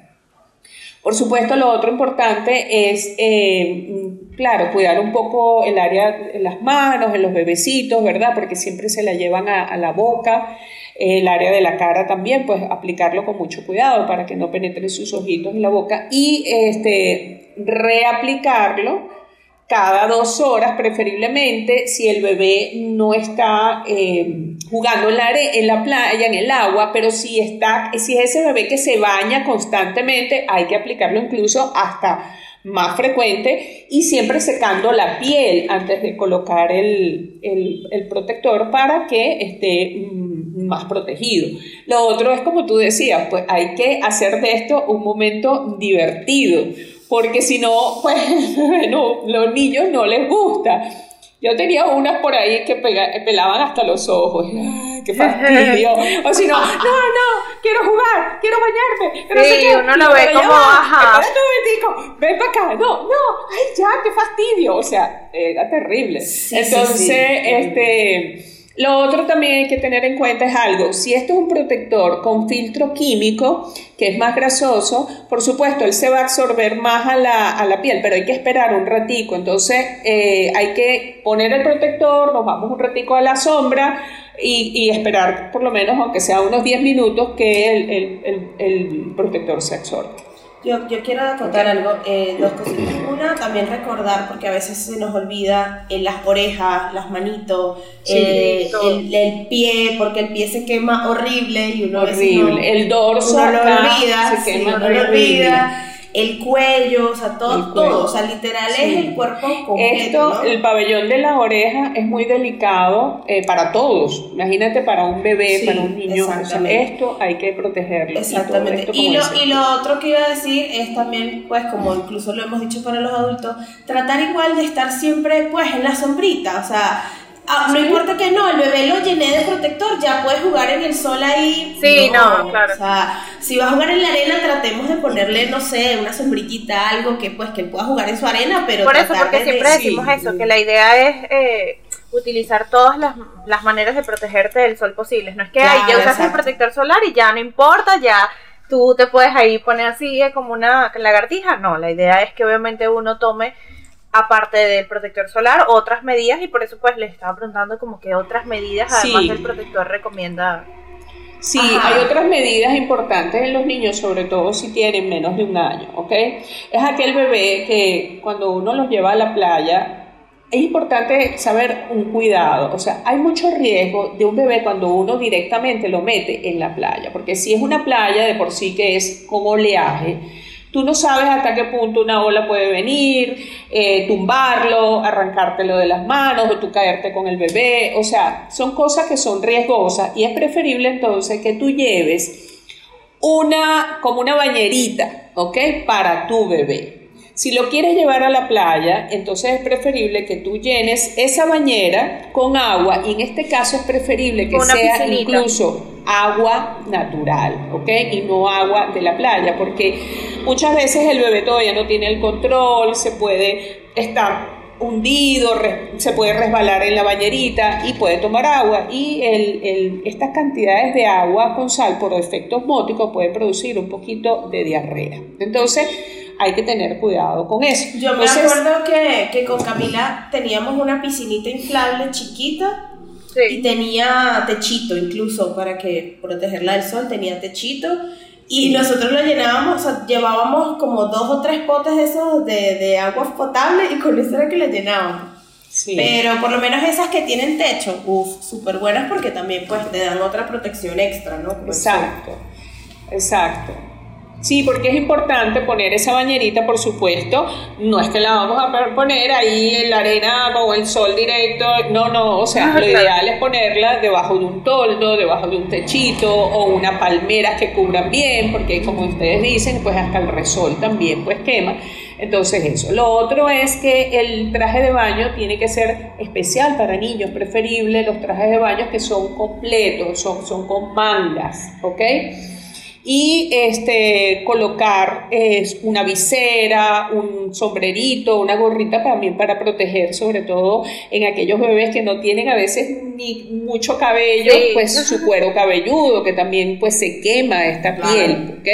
[SPEAKER 1] Por supuesto, lo otro importante es, eh, claro, cuidar un poco el área en las manos, en los bebecitos, ¿verdad? Porque siempre se la llevan a, la boca, el área de la cara también, pues aplicarlo con mucho cuidado para que no penetre sus ojitos en la boca y este, reaplicarlo cada dos horas preferiblemente si el bebé no está eh, jugando en la, en la playa, en el agua, pero si, está, si es ese bebé que se baña constantemente, hay que aplicarlo incluso hasta más frecuente y siempre secando la piel antes de colocar el, el protector para que esté mm, más protegido. Lo otro es como tú decías, pues hay que hacer de esto un momento divertido porque si no, pues no, los niños no les gusta. Yo tenía unas por ahí que pelaban hasta los ojos. Ay, ¡Qué fastidio! O si no, no, no, quiero jugar, quiero bañarme.
[SPEAKER 3] Pero sí, sé uno lo ve como, ajá.
[SPEAKER 1] Espérate un momentico, ven para acá. No, no, ay, ya, qué fastidio. O sea, era terrible. Entonces, este lo otro también hay que tener en cuenta es algo, si esto es un protector con filtro químico, que es más grasoso, por supuesto, él se va a absorber más a la, piel, pero hay que esperar un ratico, entonces eh, hay que poner el protector, nos vamos un ratico a la sombra y, esperar por lo menos, aunque sea unos 10 minutos, que el, el protector se absorba.
[SPEAKER 2] Yo, yo quiero contar algo, eh, dos cositas. Una, también recordar, porque a veces se nos olvida en las orejas, las manitos, eh, el, pie, porque el pie se quema horrible y uno
[SPEAKER 1] horrible. el dorso
[SPEAKER 2] uno lo olvida, se quema uno lo olvida el cuello, o sea, todo, todo, o sea, literal es el cuerpo completo.
[SPEAKER 1] Esto, el pabellón de la oreja es muy delicado eh, para todos. Imagínate para un bebé, para un niño. esto hay que protegerlo.
[SPEAKER 2] Exactamente. Y, lo, y lo otro que iba a decir es también, pues, como incluso lo hemos dicho para los adultos, tratar igual de estar siempre, pues, en la sombrita, o sea Ah, no importa que no, el bebé lo llené de protector, ya puedes jugar en el sol ahí.
[SPEAKER 3] Sí, no, claro.
[SPEAKER 2] O sea, si va a jugar en la arena, tratemos de ponerle, no sé, una sombrillita, algo que pues que él pueda jugar en su arena, pero.
[SPEAKER 3] Por eso, porque siempre decimos eso, que la idea es eh, utilizar todas las, las, maneras de protegerte del sol posibles. No es que ahí ya usas el protector solar y ya no importa, ya tú te puedes ahí poner así como una lagartija. No, la idea es que obviamente uno tome aparte del protector solar, otras medidas y por eso pues les estaba preguntando como que otras medidas además del protector recomienda.
[SPEAKER 1] Sí, hay otras medidas importantes en los niños, sobre todo si tienen menos de un año, ¿ok? Es aquel bebé que cuando uno los lleva a la playa, es importante saber un cuidado, o sea, hay mucho riesgo de un bebé cuando uno directamente lo mete en la playa, porque si es una playa de por sí que es con oleaje, Tú no sabes hasta qué punto una ola puede venir, eh, tumbarlo, arrancártelo de las manos o tú caerte con el bebé. O sea, son cosas que son riesgosas y es preferible entonces que tú lleves una, como una bañerita, ¿ok? Para tu bebé. Si lo quieres llevar a la playa, entonces es preferible que tú llenes esa bañera con agua y en este caso es preferible que sea incluso agua natural, ¿ok? Y no agua de la playa, porque muchas veces el bebé todavía no tiene el control, se puede estar hundido, se puede resbalar en la bañerita y puede tomar agua. Y el, estas cantidades de agua con sal por efecto osmótico pueden producir un poquito de diarrea. Entonces, hay que tener cuidado con eso.
[SPEAKER 2] Yo me acuerdo que, que con Camila teníamos una piscinita inflable chiquita y tenía techito incluso para que protegerla del sol, tenía techito. Y nosotros lo llenábamos, o sea, llevábamos como dos o tres potes de esos de, de agua potable y con eso era que la llenábamos. Pero por lo menos esas que tienen techo, uff, súper buenas porque también pues te dan otra protección extra, ¿no?
[SPEAKER 1] exacto, exacto. Sí, porque es importante poner esa bañerita, por supuesto. No es que la vamos a poner ahí en la arena o el sol directo. No, no. O sea, lo ideal es ponerla debajo de un toldo, debajo de un techito o una palmera que cubran bien, porque como ustedes dicen, pues hasta el resol también pues quema. Entonces eso. Lo otro es que el traje de baño tiene que ser especial para niños, preferible los trajes de baño que son completos, son, son con mangas, ¿ok? Y este, colocar una visera, un sombrerito, una gorrita también para proteger, sobre todo en aquellos bebés que no tienen a veces ni mucho cabello, pues su cuero cabelludo, que también pues se quema esta piel, ¿ok?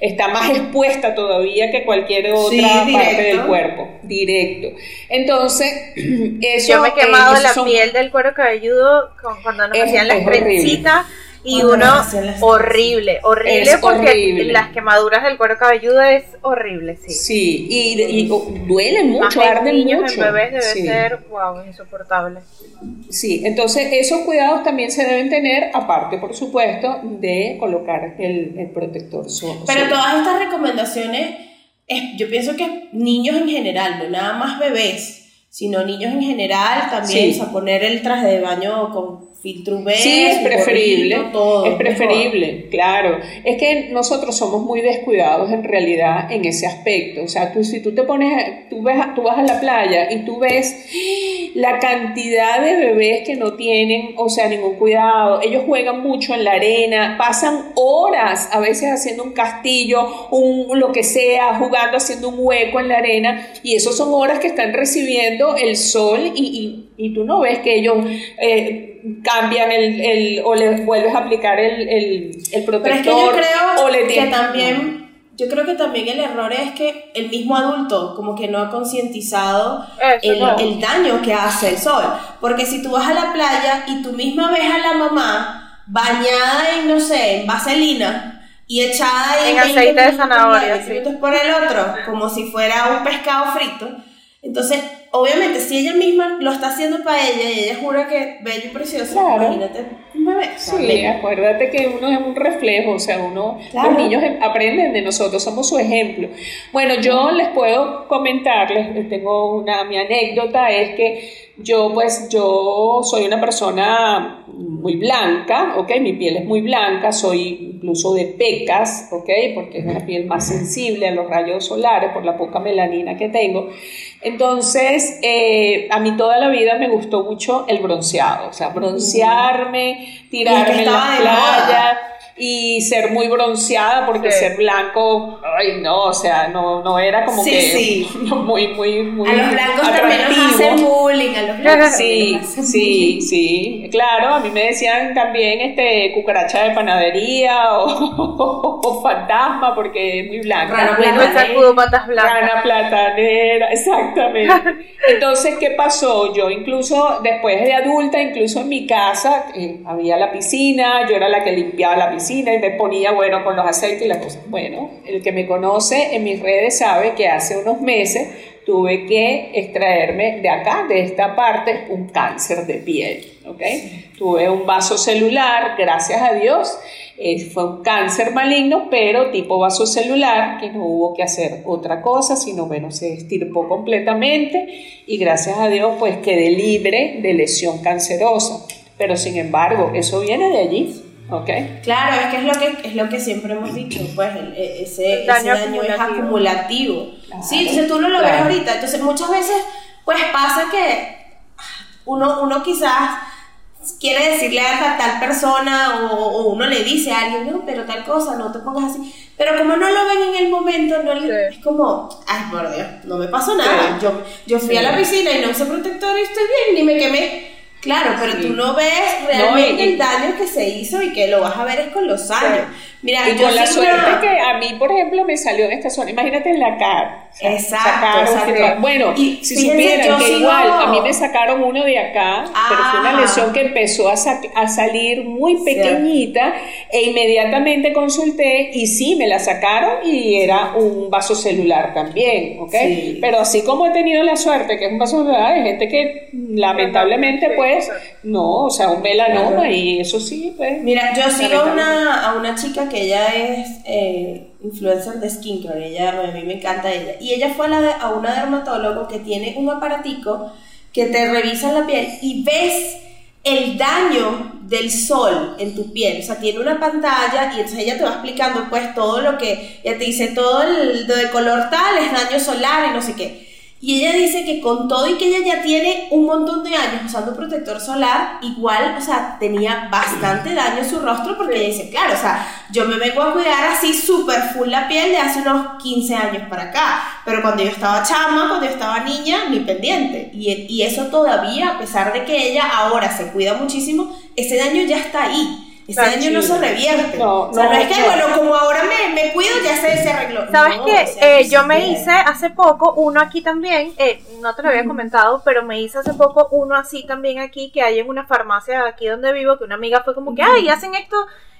[SPEAKER 1] Está más expuesta todavía que cualquier otra parte del cuerpo, directo. Entonces, eso...
[SPEAKER 3] Yo me he quemado la piel del cuero cabelludo cuando nos hacían las trencitas y uno horrible, horrible porque las quemaduras del cuero cabelludo es horrible, sí.
[SPEAKER 1] Sí, y, duele mucho, arde niños
[SPEAKER 3] En bebés debe ser, wow, insoportable.
[SPEAKER 1] Sí, entonces esos cuidados también se deben tener, aparte, por supuesto, de colocar el, protector
[SPEAKER 2] solar. Pero todas estas recomendaciones, yo pienso que niños en general, no nada más bebés, sino niños en general también, o poner el traje de baño con
[SPEAKER 1] Sí, es preferible. es preferible, claro. Es que nosotros somos muy descuidados en realidad en ese aspecto. O sea, tú si tú te pones, tú, ves, tú vas a la playa y tú ves la cantidad de bebés que no tienen, o sea, ningún cuidado. Ellos juegan mucho en la arena, pasan horas a veces haciendo un castillo, un lo que sea, jugando, haciendo un hueco en la arena. Y eso son horas que están recibiendo el sol y, y, y tú no ves que ellos... Eh, cambian el, el, o le vuelves a aplicar el, el, el protector.
[SPEAKER 2] Pero es que yo creo o le que también, yo creo que también el error es que el mismo adulto como que no ha concientizado el, el, daño que hace el sol. Porque si tú vas a la playa y tú misma ves a la mamá bañada en, no sé, en vaselina, y echada
[SPEAKER 3] en, aceite de zanahoria
[SPEAKER 2] por el otro, como si fuera un pescado frito. Entonces, obviamente, si ella misma lo está haciendo para ella y ella jura que bello y precioso, imagínate
[SPEAKER 1] Sí, acuérdate que uno es un reflejo, o sea, uno, los niños aprenden de nosotros, somos su ejemplo. Bueno, yo les puedo comentarles, tengo una, mi anécdota es que yo pues yo soy una persona muy blanca, ¿ok? Mi piel es muy blanca, soy incluso de pecas, ¿ok? Porque es una piel más sensible a los rayos solares por la poca melanina que tengo. Entonces, eh, a mí toda la vida me gustó mucho el bronceado, o sea, broncearme, tirarme en la playa y ser muy bronceada porque ser blanco, ay no, o sea, no, no era como que sí. muy, muy, muy
[SPEAKER 2] A los blancos también nos hacen bullying, a los blancos
[SPEAKER 1] Sí, sí, sí, claro, a mí me decían también este cucaracha de panadería o, fantasma porque es muy blanca.
[SPEAKER 3] Rana platanera. patas blancas.
[SPEAKER 1] Rana platanera, exactamente. Entonces, ¿qué pasó? Yo incluso después de adulta, incluso en mi casa, eh, había la piscina, yo era la que limpiaba la piscina y me ponía, bueno, con los aceites y las cosas. Bueno, el que me conoce en mis redes sabe que hace unos meses tuve que extraerme de acá, de esta parte, un cáncer de piel, ¿ok? Tuve un vaso celular, gracias a Dios, eh, fue un cáncer maligno, pero tipo vaso celular, que no hubo que hacer otra cosa, sino, bueno, se estirpó completamente y gracias a Dios, pues quedé libre de lesión cancerosa. Pero sin embargo, eso viene de allí. Okay.
[SPEAKER 2] Claro, es que es lo que es lo que siempre hemos dicho, pues e, ese, daño, es acumulativo. Sí, entonces tú no lo ves ahorita. Entonces muchas veces pues pasa que uno, uno quizás quiere decirle a tal persona o, uno le dice a alguien, no, pero tal cosa, no te pongas así. Pero como no lo ven en el momento, no es como, ay, por Dios, no me pasó nada. Yo, yo fui a la piscina y no usé protector y estoy bien, ni me quemé. Claro, pero tú no ves realmente el daño que se hizo y que lo vas a ver es con los años.
[SPEAKER 1] Mira, y yo con la suerte que a mí, por ejemplo, me salió en esta zona, imagínate en la cara.
[SPEAKER 2] exacto,
[SPEAKER 1] Bueno, si supieran que igual a mí me sacaron uno de acá, pero fue una ah. lesión que empezó a, a salir muy pequeñita e inmediatamente consulté y sí, me la sacaron y era un vaso celular también, ¿ok? Pero así como he tenido la suerte que es un vaso celular, hay gente que lamentablemente pues no, o sea, un melanoma y eso sí, pues.
[SPEAKER 2] Mira, yo sigo una, a una chica que ella es eh, influencer de skincare, ella, a mí me encanta ella, y ella fue a, una dermatólogo que tiene un aparatico que te revisa la piel y ves el daño del sol en tu piel, o sea, tiene una pantalla y entonces ella te va explicando pues todo lo que, ella te dice todo el de color tal es daño solar y no sé qué. Y ella dice que con todo y que ella ya tiene un montón de años usando protector solar, igual, o sea, tenía bastante daño en su rostro porque ella dice, claro, o sea, yo me vengo a cuidar así súper full la piel de hace unos 15 años para acá, pero cuando yo estaba chama, cuando yo estaba niña, ni pendiente. Y, y eso todavía, a pesar de que ella ahora se cuida muchísimo, ese daño ya está ahí. Ese daño no se revierte. No, o sea, no, es que, bueno, como ahora me, me, cuido, ya se, se arregló.
[SPEAKER 3] ¿Sabes qué? Eh, yo me hice hace poco uno aquí también, eh, no te lo había comentado, pero me hice hace poco uno así también aquí, que hay en una farmacia aquí donde vivo, que una amiga fue como que, ay, hacen esto,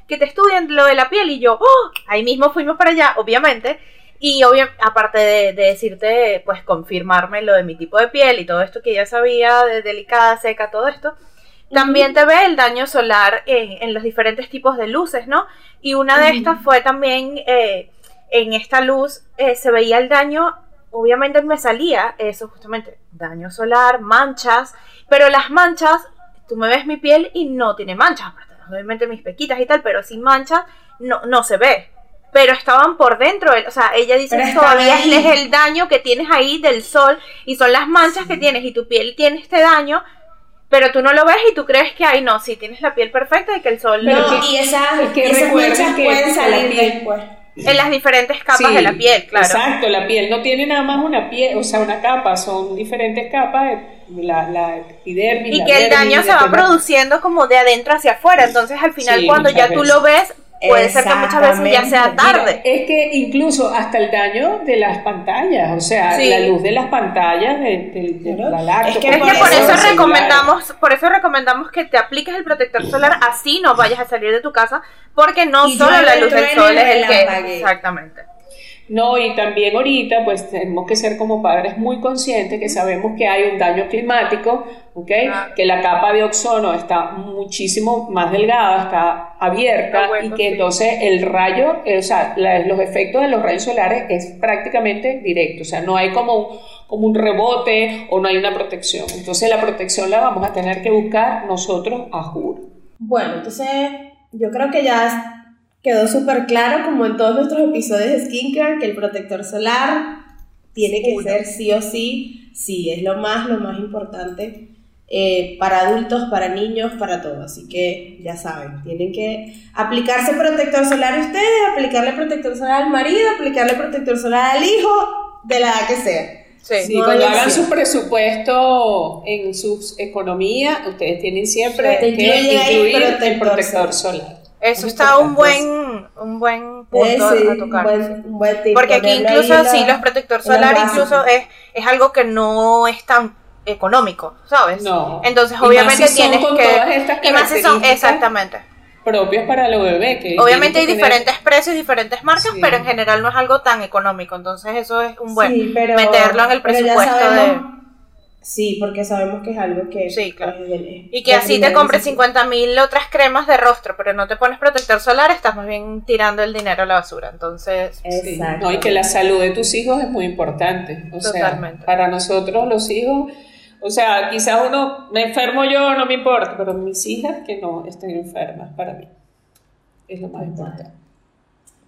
[SPEAKER 3] que te estudian lo de la piel, y yo, oh, ahí mismo fuimos para allá, obviamente. Y obviamente, aparte de, de, decirte, pues confirmarme lo de mi tipo de piel y todo esto que ya sabía, de delicada, seca, todo esto, también te ve el daño solar en, los diferentes tipos de luces, ¿no? Y una de estas fue también eh, en esta luz eh, se veía el daño, obviamente me salía eso justamente, daño solar, manchas, pero las manchas, tú me ves mi piel y no tiene manchas, obviamente mis pequitas y tal, pero sin manchas no, no se ve. Pero estaban por dentro, o sea, ella dice que todavía es el daño que tienes ahí del sol y son las manchas que tienes y tu piel tiene este daño, pero tú no lo ves y tú crees que, ay, no, sí, tienes la piel perfecta y que el sol...
[SPEAKER 2] no, y esas, que esas manchas pueden salir después.
[SPEAKER 3] En las diferentes capas de la piel, claro.
[SPEAKER 1] Exacto, la piel no tiene nada más una piel, o sea, una capa, son diferentes capas, la, la epidermis.
[SPEAKER 3] Y que el daño se va produciendo como de adentro hacia afuera, entonces al final cuando ya tú lo ves, puede ser que muchas veces ya sea tarde.
[SPEAKER 1] es que incluso hasta el daño de las pantallas, o sea, la luz de las pantallas de, de, la
[SPEAKER 3] Es que, es que por eso recomendamos, por eso recomendamos que te apliques el protector solar así no vayas a salir de tu casa, porque no solo la luz del sol es el que exactamente.
[SPEAKER 1] No, y también ahorita pues tenemos que ser como padres muy conscientes que sabemos que hay un daño climático, ¿ok? Que la capa de ozono está muchísimo más delgada, está abierta y que entonces el rayo, o sea, los efectos de los rayos solares es prácticamente directo, o sea, no hay como un, como un rebote o no hay una protección. Entonces la protección la vamos a tener que buscar nosotros a juro.
[SPEAKER 2] Bueno, entonces yo creo que ya quedó súper claro, como en todos nuestros episodios de Skincare, que el protector solar tiene que ser sí o sí, sí, es lo más, lo más importante eh, para adultos, para niños, para todo. Así que ya saben, tienen que aplicarse protector solar a ustedes, aplicarle protector solar al marido, aplicarle protector solar al hijo, de la edad que sea.
[SPEAKER 1] Sí, cuando hagan su presupuesto en su economía, ustedes tienen siempre que incluir el protector solar.
[SPEAKER 3] Eso está un buen, un buen punto a tocar. Porque aquí incluso, sí, los protector solar incluso es, es algo que no es tan económico, ¿sabes?
[SPEAKER 1] No.
[SPEAKER 3] Entonces, obviamente tienes que... y más si son, exactamente.
[SPEAKER 1] Propios para los bebés. Que
[SPEAKER 3] obviamente hay diferentes precios, diferentes marcas, pero en general no es algo tan económico. Entonces, eso es un buen meterlo en el presupuesto de
[SPEAKER 2] Sí, porque sabemos que es algo que...
[SPEAKER 3] Sí, claro. y que así te compres 50 mil otras cremas de rostro, pero no te pones protector solar, estás más bien tirando el dinero a la basura. Entonces...
[SPEAKER 1] Exacto. No, y que la salud de tus hijos es muy importante. O Totalmente. Sea, para nosotros los hijos... O sea, quizás uno, me enfermo yo, no me importa, pero mis hijas que no estén enfermas, para mí. Es lo más importante.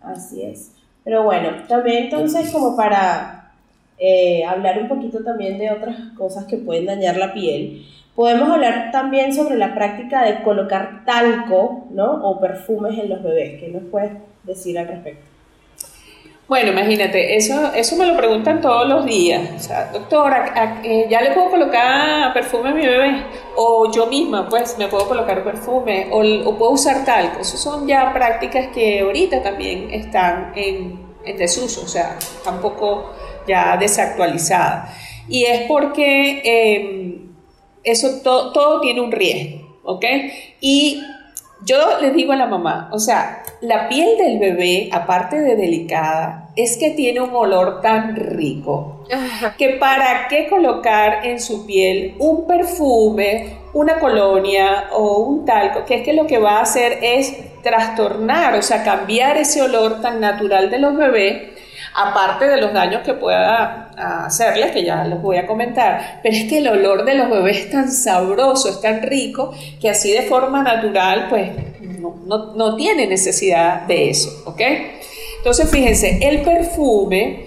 [SPEAKER 2] Así es. Pero bueno, también entonces como para eh, hablar un poquito también de otras cosas que pueden dañar la piel. Podemos hablar también sobre la práctica de colocar talco, ¿no? O perfumes en los bebés. ¿Qué nos puedes decir al respecto?
[SPEAKER 1] Bueno, imagínate, eso, eso me lo preguntan todos los días. O sea, doctora, eh, ¿ya le puedo colocar perfume a mi bebé? O yo misma, pues, me puedo colocar perfume, o, o puedo usar talco. Esas son ya prácticas que ahorita también están en, en desuso, o sea, tampoco ya desactualizada. Y es porque em, eso todo tiene un riesgo, ¿ok? Y yo les digo a la mamá, o sea, la piel del bebé, aparte de delicada, es que tiene un olor tan rico que para qué colocar en su piel un perfume, una colonia o un talco, que es que lo que va a hacer es trastornar, o sea, cambiar ese olor tan natural de los bebés aparte de los daños que pueda hacerles, que ya los voy a comentar, pero es que el olor de los bebés es tan sabroso, es tan rico, que así de forma natural, pues no, no tiene necesidad de eso, ¿ok? Entonces, fíjense, el perfume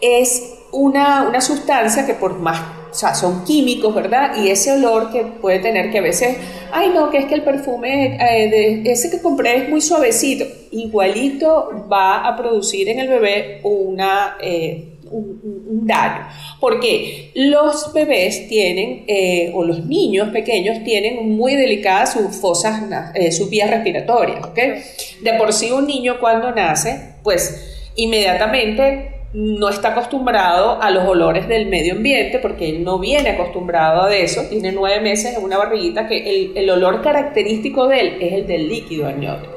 [SPEAKER 1] es una, una sustancia que por más o sea, son químicos, ¿verdad? Y ese olor que puede tener que a veces, ay no, que es que el perfume eh, de ese que compré es muy suavecito, igualito va a producir en el bebé una, eh, un, daño. Porque los bebés tienen, eh, o los niños pequeños tienen muy delicadas sus fosas, sus vías respiratorias, ¿ok? De por sí un niño cuando nace, pues inmediatamente no está acostumbrado a los olores del medio ambiente porque él no viene acostumbrado a eso, tiene nueve meses en una barriguita que el, olor característico de él es el del líquido amniótico.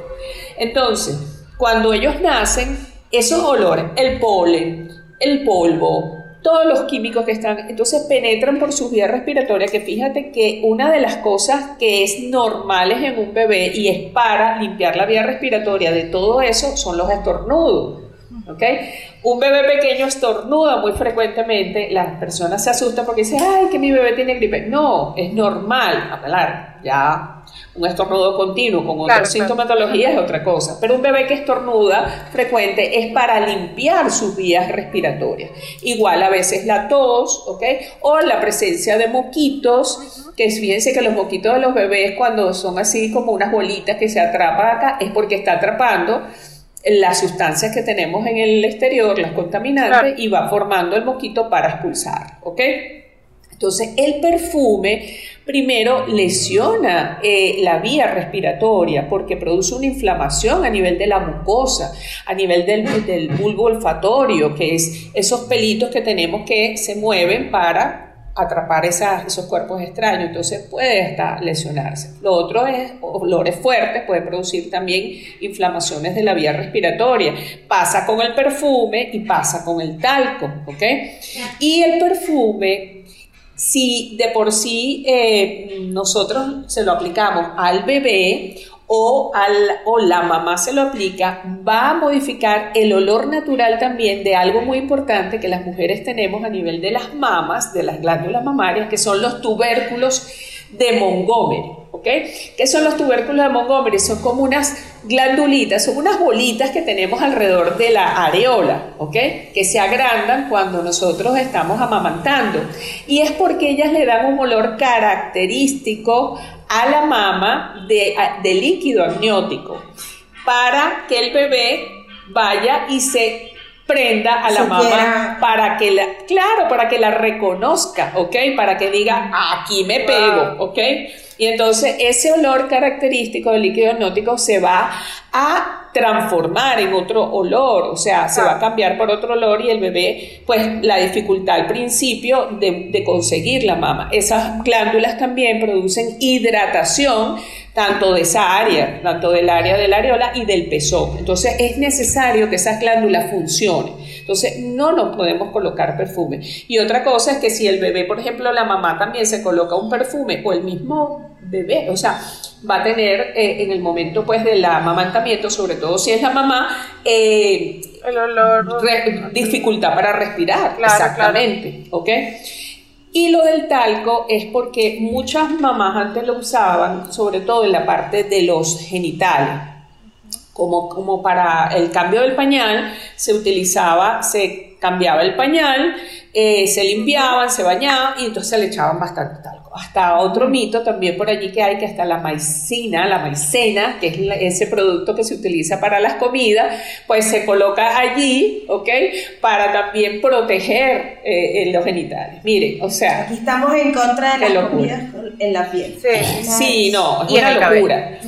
[SPEAKER 1] Entonces, cuando ellos nacen, esos olores, el polen, el polvo, todos los químicos que están, entonces penetran por sus vías respiratorias, que fíjate que una de las cosas que es normales en un bebé y es para limpiar la vía respiratoria de todo eso son los estornudos. ¿okay? Un bebé pequeño estornuda muy frecuentemente, las personas se asustan porque dicen, ay, que mi bebé tiene gripe. No, es normal hablar, ya un estornudo continuo con otra sintomatología es otra cosa, pero un bebé que estornuda frecuente es para limpiar sus vías respiratorias. Igual a veces la tos, ¿ok? O la presencia de moquitos, que fíjense que los moquitos de los bebés cuando son así como unas bolitas que se atrapan acá, es porque está atrapando las sustancias que tenemos en el exterior, las contaminantes, y va formando el moquito para expulsar, ¿ok? Entonces, el perfume primero lesiona eh, la vía respiratoria porque produce una inflamación a nivel de la mucosa, a nivel del, del bulbo olfatorio, que es esos pelitos que tenemos que se mueven para atrapar esos cuerpos extraños, entonces puede hasta lesionarse. Lo otro es olores fuertes, puede producir también inflamaciones de la vía respiratoria. Pasa con el perfume y pasa con el talco, ¿ok? Y el perfume, si de por sí eh, nosotros se lo aplicamos al bebé o, al, o la mamá se lo aplica, va a modificar el olor natural también de algo muy importante que las mujeres tenemos a nivel de las mamas, de las glándulas mamarias, que son los tubérculos de Montgomery. ¿ok? ¿Qué son los tubérculos de Montgomery? Son como unas glandulitas, son unas bolitas que tenemos alrededor de la areola, ¿ok? Que se agrandan cuando nosotros estamos amamantando. Y es porque ellas le dan un olor característico a la mama de, de líquido amniótico para que el bebé vaya y se prenda a la mamá para que la, claro, para que la reconozca, ¿ok? Para que diga, aquí me pego, ¿ok? Y entonces ese olor característico del líquido amniótico se va a transformar en otro olor, o sea, se va a cambiar por otro olor y el bebé, pues la dificultad al principio de, de conseguir la mama. Esas glándulas también producen hidratación tanto de esa área, tanto del área de la areola y del pezón. Entonces es necesario que esas glándulas funcionen. Entonces no nos podemos colocar perfume. Y otra cosa es que si el bebé, por ejemplo, la mamá también se coloca un perfume o el mismo bebé, o sea, va a tener eh, en el momento pues del amamantamiento, sobre todo si es la mamá, eh,
[SPEAKER 3] el olor,
[SPEAKER 1] dificultad para respirar, exactamente, ¿ok? Y lo del talco es porque muchas mamás antes lo usaban, sobre todo en la parte de los genitales. Como, como para el cambio del pañal, se utilizaba, se cambiaba el pañal, eh, se limpiaban, se bañaban y entonces le echaban bastante talco hasta otro mito también por allí que hay, que hasta la maicina, la maicena, que es ese producto que se utiliza para las comidas, pues se coloca allí, ¿ok? Para también proteger eh, los genitales. Miren, o sea...
[SPEAKER 2] Aquí estamos en contra de las comidas en la piel.
[SPEAKER 1] Sí, sí no, es una locura.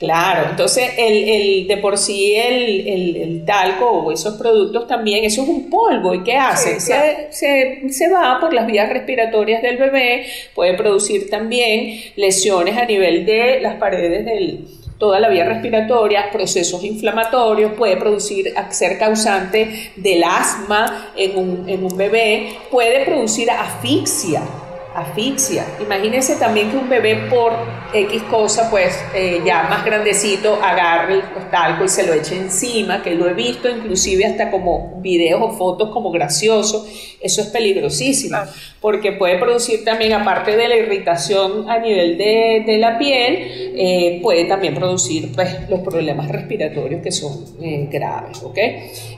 [SPEAKER 1] Claro, entonces el, el, de por sí el, el, talco o esos productos también, eso es un polvo. ¿Y qué hace? se, se, se, va por las vías respiratorias del bebé, puede producir también lesiones a nivel de las paredes de toda la vía respiratoria, procesos inflamatorios, puede producir, ser causante del asma en un, en un bebé, puede producir asfixia asfixia. Imagínense también que un bebé por X cosa, pues eh, ya más grandecito, agarre el talco y se lo eche encima, que lo he visto inclusive hasta como videos o fotos como gracioso. Eso es peligrosísimo, porque puede producir también, aparte de la irritación a nivel de, de la piel, eh, puede también producir pues, los problemas respiratorios que son eh, graves, ¿ok?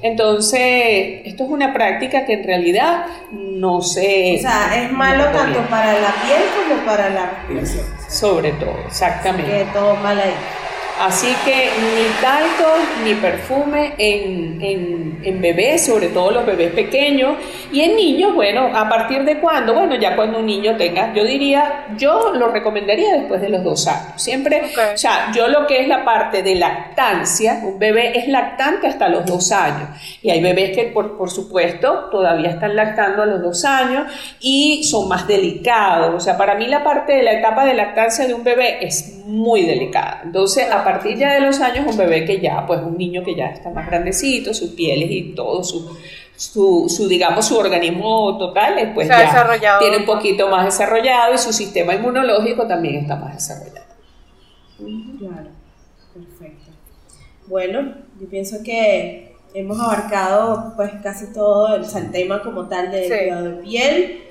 [SPEAKER 1] Entonces, esto es una práctica que en realidad no se...
[SPEAKER 2] O sea, es malo tanto para la piel como para la respiración.
[SPEAKER 1] Sobre todo, exactamente.
[SPEAKER 2] Que todo mal ahí.
[SPEAKER 1] Así que ni talco ni perfume en, en, bebés, sobre todo los bebés pequeños. Y en niños, bueno, ¿a partir de cuándo? Bueno, ya cuando un niño tenga, yo diría, yo lo recomendaría después de los dos años. Siempre, o sea, yo lo que es la parte de lactancia, un bebé es lactante hasta los dos años. Y hay bebés que, por, por supuesto, todavía están lactando a los dos años y son más delicados. O sea, para mí la parte de la etapa de lactancia de un bebé es muy delicada. Entonces, a partir ya de los años, un bebé que ya, pues un niño que ya está más grandecito, sus pieles y todo, su, su, digamos, su organismo total, pues ya tiene un poquito más desarrollado y su sistema inmunológico también está más desarrollado.
[SPEAKER 2] Claro, perfecto. Bueno, yo pienso que hemos abarcado pues casi todo el, tema como tal de cuidado de piel.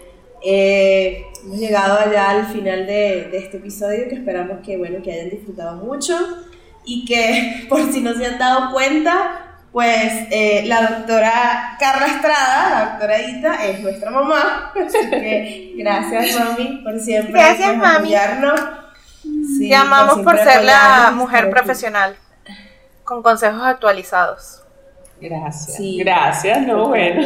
[SPEAKER 2] Eh, hemos llegado allá al final de, de, este episodio que esperamos que, bueno, que hayan disfrutado mucho y que por si no se han dado cuenta, pues eh, la doctora Carla Estrada, la doctora Ita, es nuestra mamá. Así que gracias, mami, por siempre
[SPEAKER 3] gracias, mami. Te amamos por ser la mujer profesional, con consejos actualizados.
[SPEAKER 1] Gracias. Gracias, no, bueno.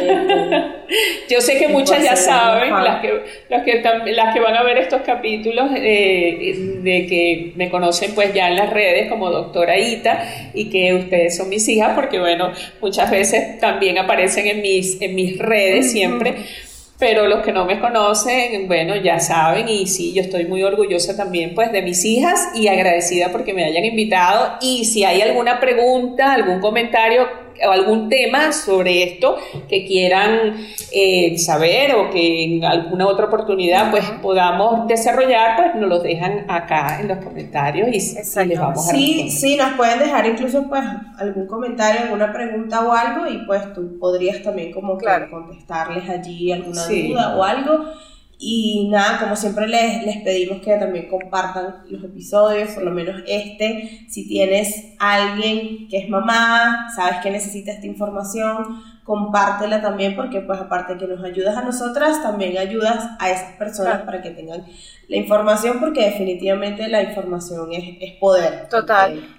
[SPEAKER 1] Yo sé que muchas ya saben, las que, las que, las que van a ver estos capítulos, eh, de que me conocen pues ya en las redes como doctora Ita y que ustedes son mis hijas, porque bueno, muchas veces también aparecen en mis, en mis redes siempre. Pero los que no me conocen, bueno, ya saben y sí, yo estoy muy orgullosa también pues de mis hijas y agradecida porque me hayan invitado y si hay alguna pregunta, algún comentario, o algún tema sobre esto que quieran eh, saber o que en alguna otra oportunidad pues podamos desarrollar, pues nos lo dejan acá en los comentarios y, les vamos a
[SPEAKER 2] Sí, sí, nos pueden dejar incluso pues algún comentario, alguna pregunta o algo y pues tú podrías también como que contestarles allí alguna duda o algo. Y nada, como siempre les, les pedimos que también compartan los episodios, por lo menos este. Si tienes alguien que es mamá, sabes que necesita esta información, compártela también porque pues aparte que nos ayudas a nosotras, también ayudas a esas personas para que tengan la información porque definitivamente la información es, es poder.
[SPEAKER 3] Total.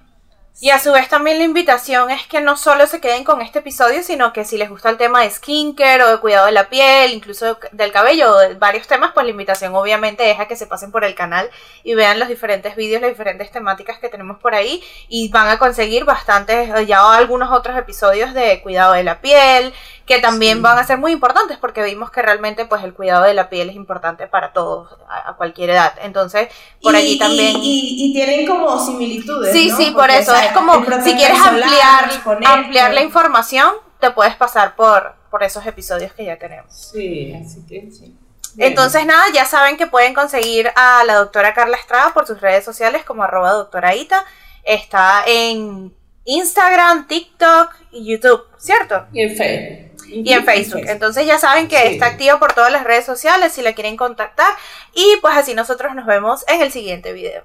[SPEAKER 3] Y a su vez también la invitación es que no solo se queden con este episodio, sino que si les gusta el tema de skincare o de cuidado de la piel, incluso del cabello o de varios temas, pues la invitación obviamente es a que se pasen por el canal y vean los diferentes vídeos, las diferentes temáticas que tenemos por ahí y van a conseguir bastantes, ya algunos otros episodios de cuidado de la piel, que también van a ser muy importantes porque vimos que realmente pues el cuidado de la piel es importante para todos a, cualquier edad. Entonces, por allí también...
[SPEAKER 2] Y, tienen como similitudes.
[SPEAKER 3] Sí, sí, por eso. es como si quieres ampliar, ampliar la información, te puedes pasar por, por esos episodios que ya tenemos.
[SPEAKER 1] Sí, así que sí.
[SPEAKER 3] Entonces, nada, ya saben que pueden conseguir a la doctora Carla Estrada por sus redes sociales como arroba doctora Está en Instagram, TikTok y YouTube, ¿cierto?
[SPEAKER 1] Y en Facebook
[SPEAKER 3] y en Facebook. Entonces ya saben que está activo por todas las redes sociales si la quieren contactar. Y pues así nosotros nos vemos en el siguiente video.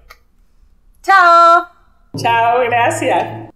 [SPEAKER 3] Chao.
[SPEAKER 1] Chao, gracias.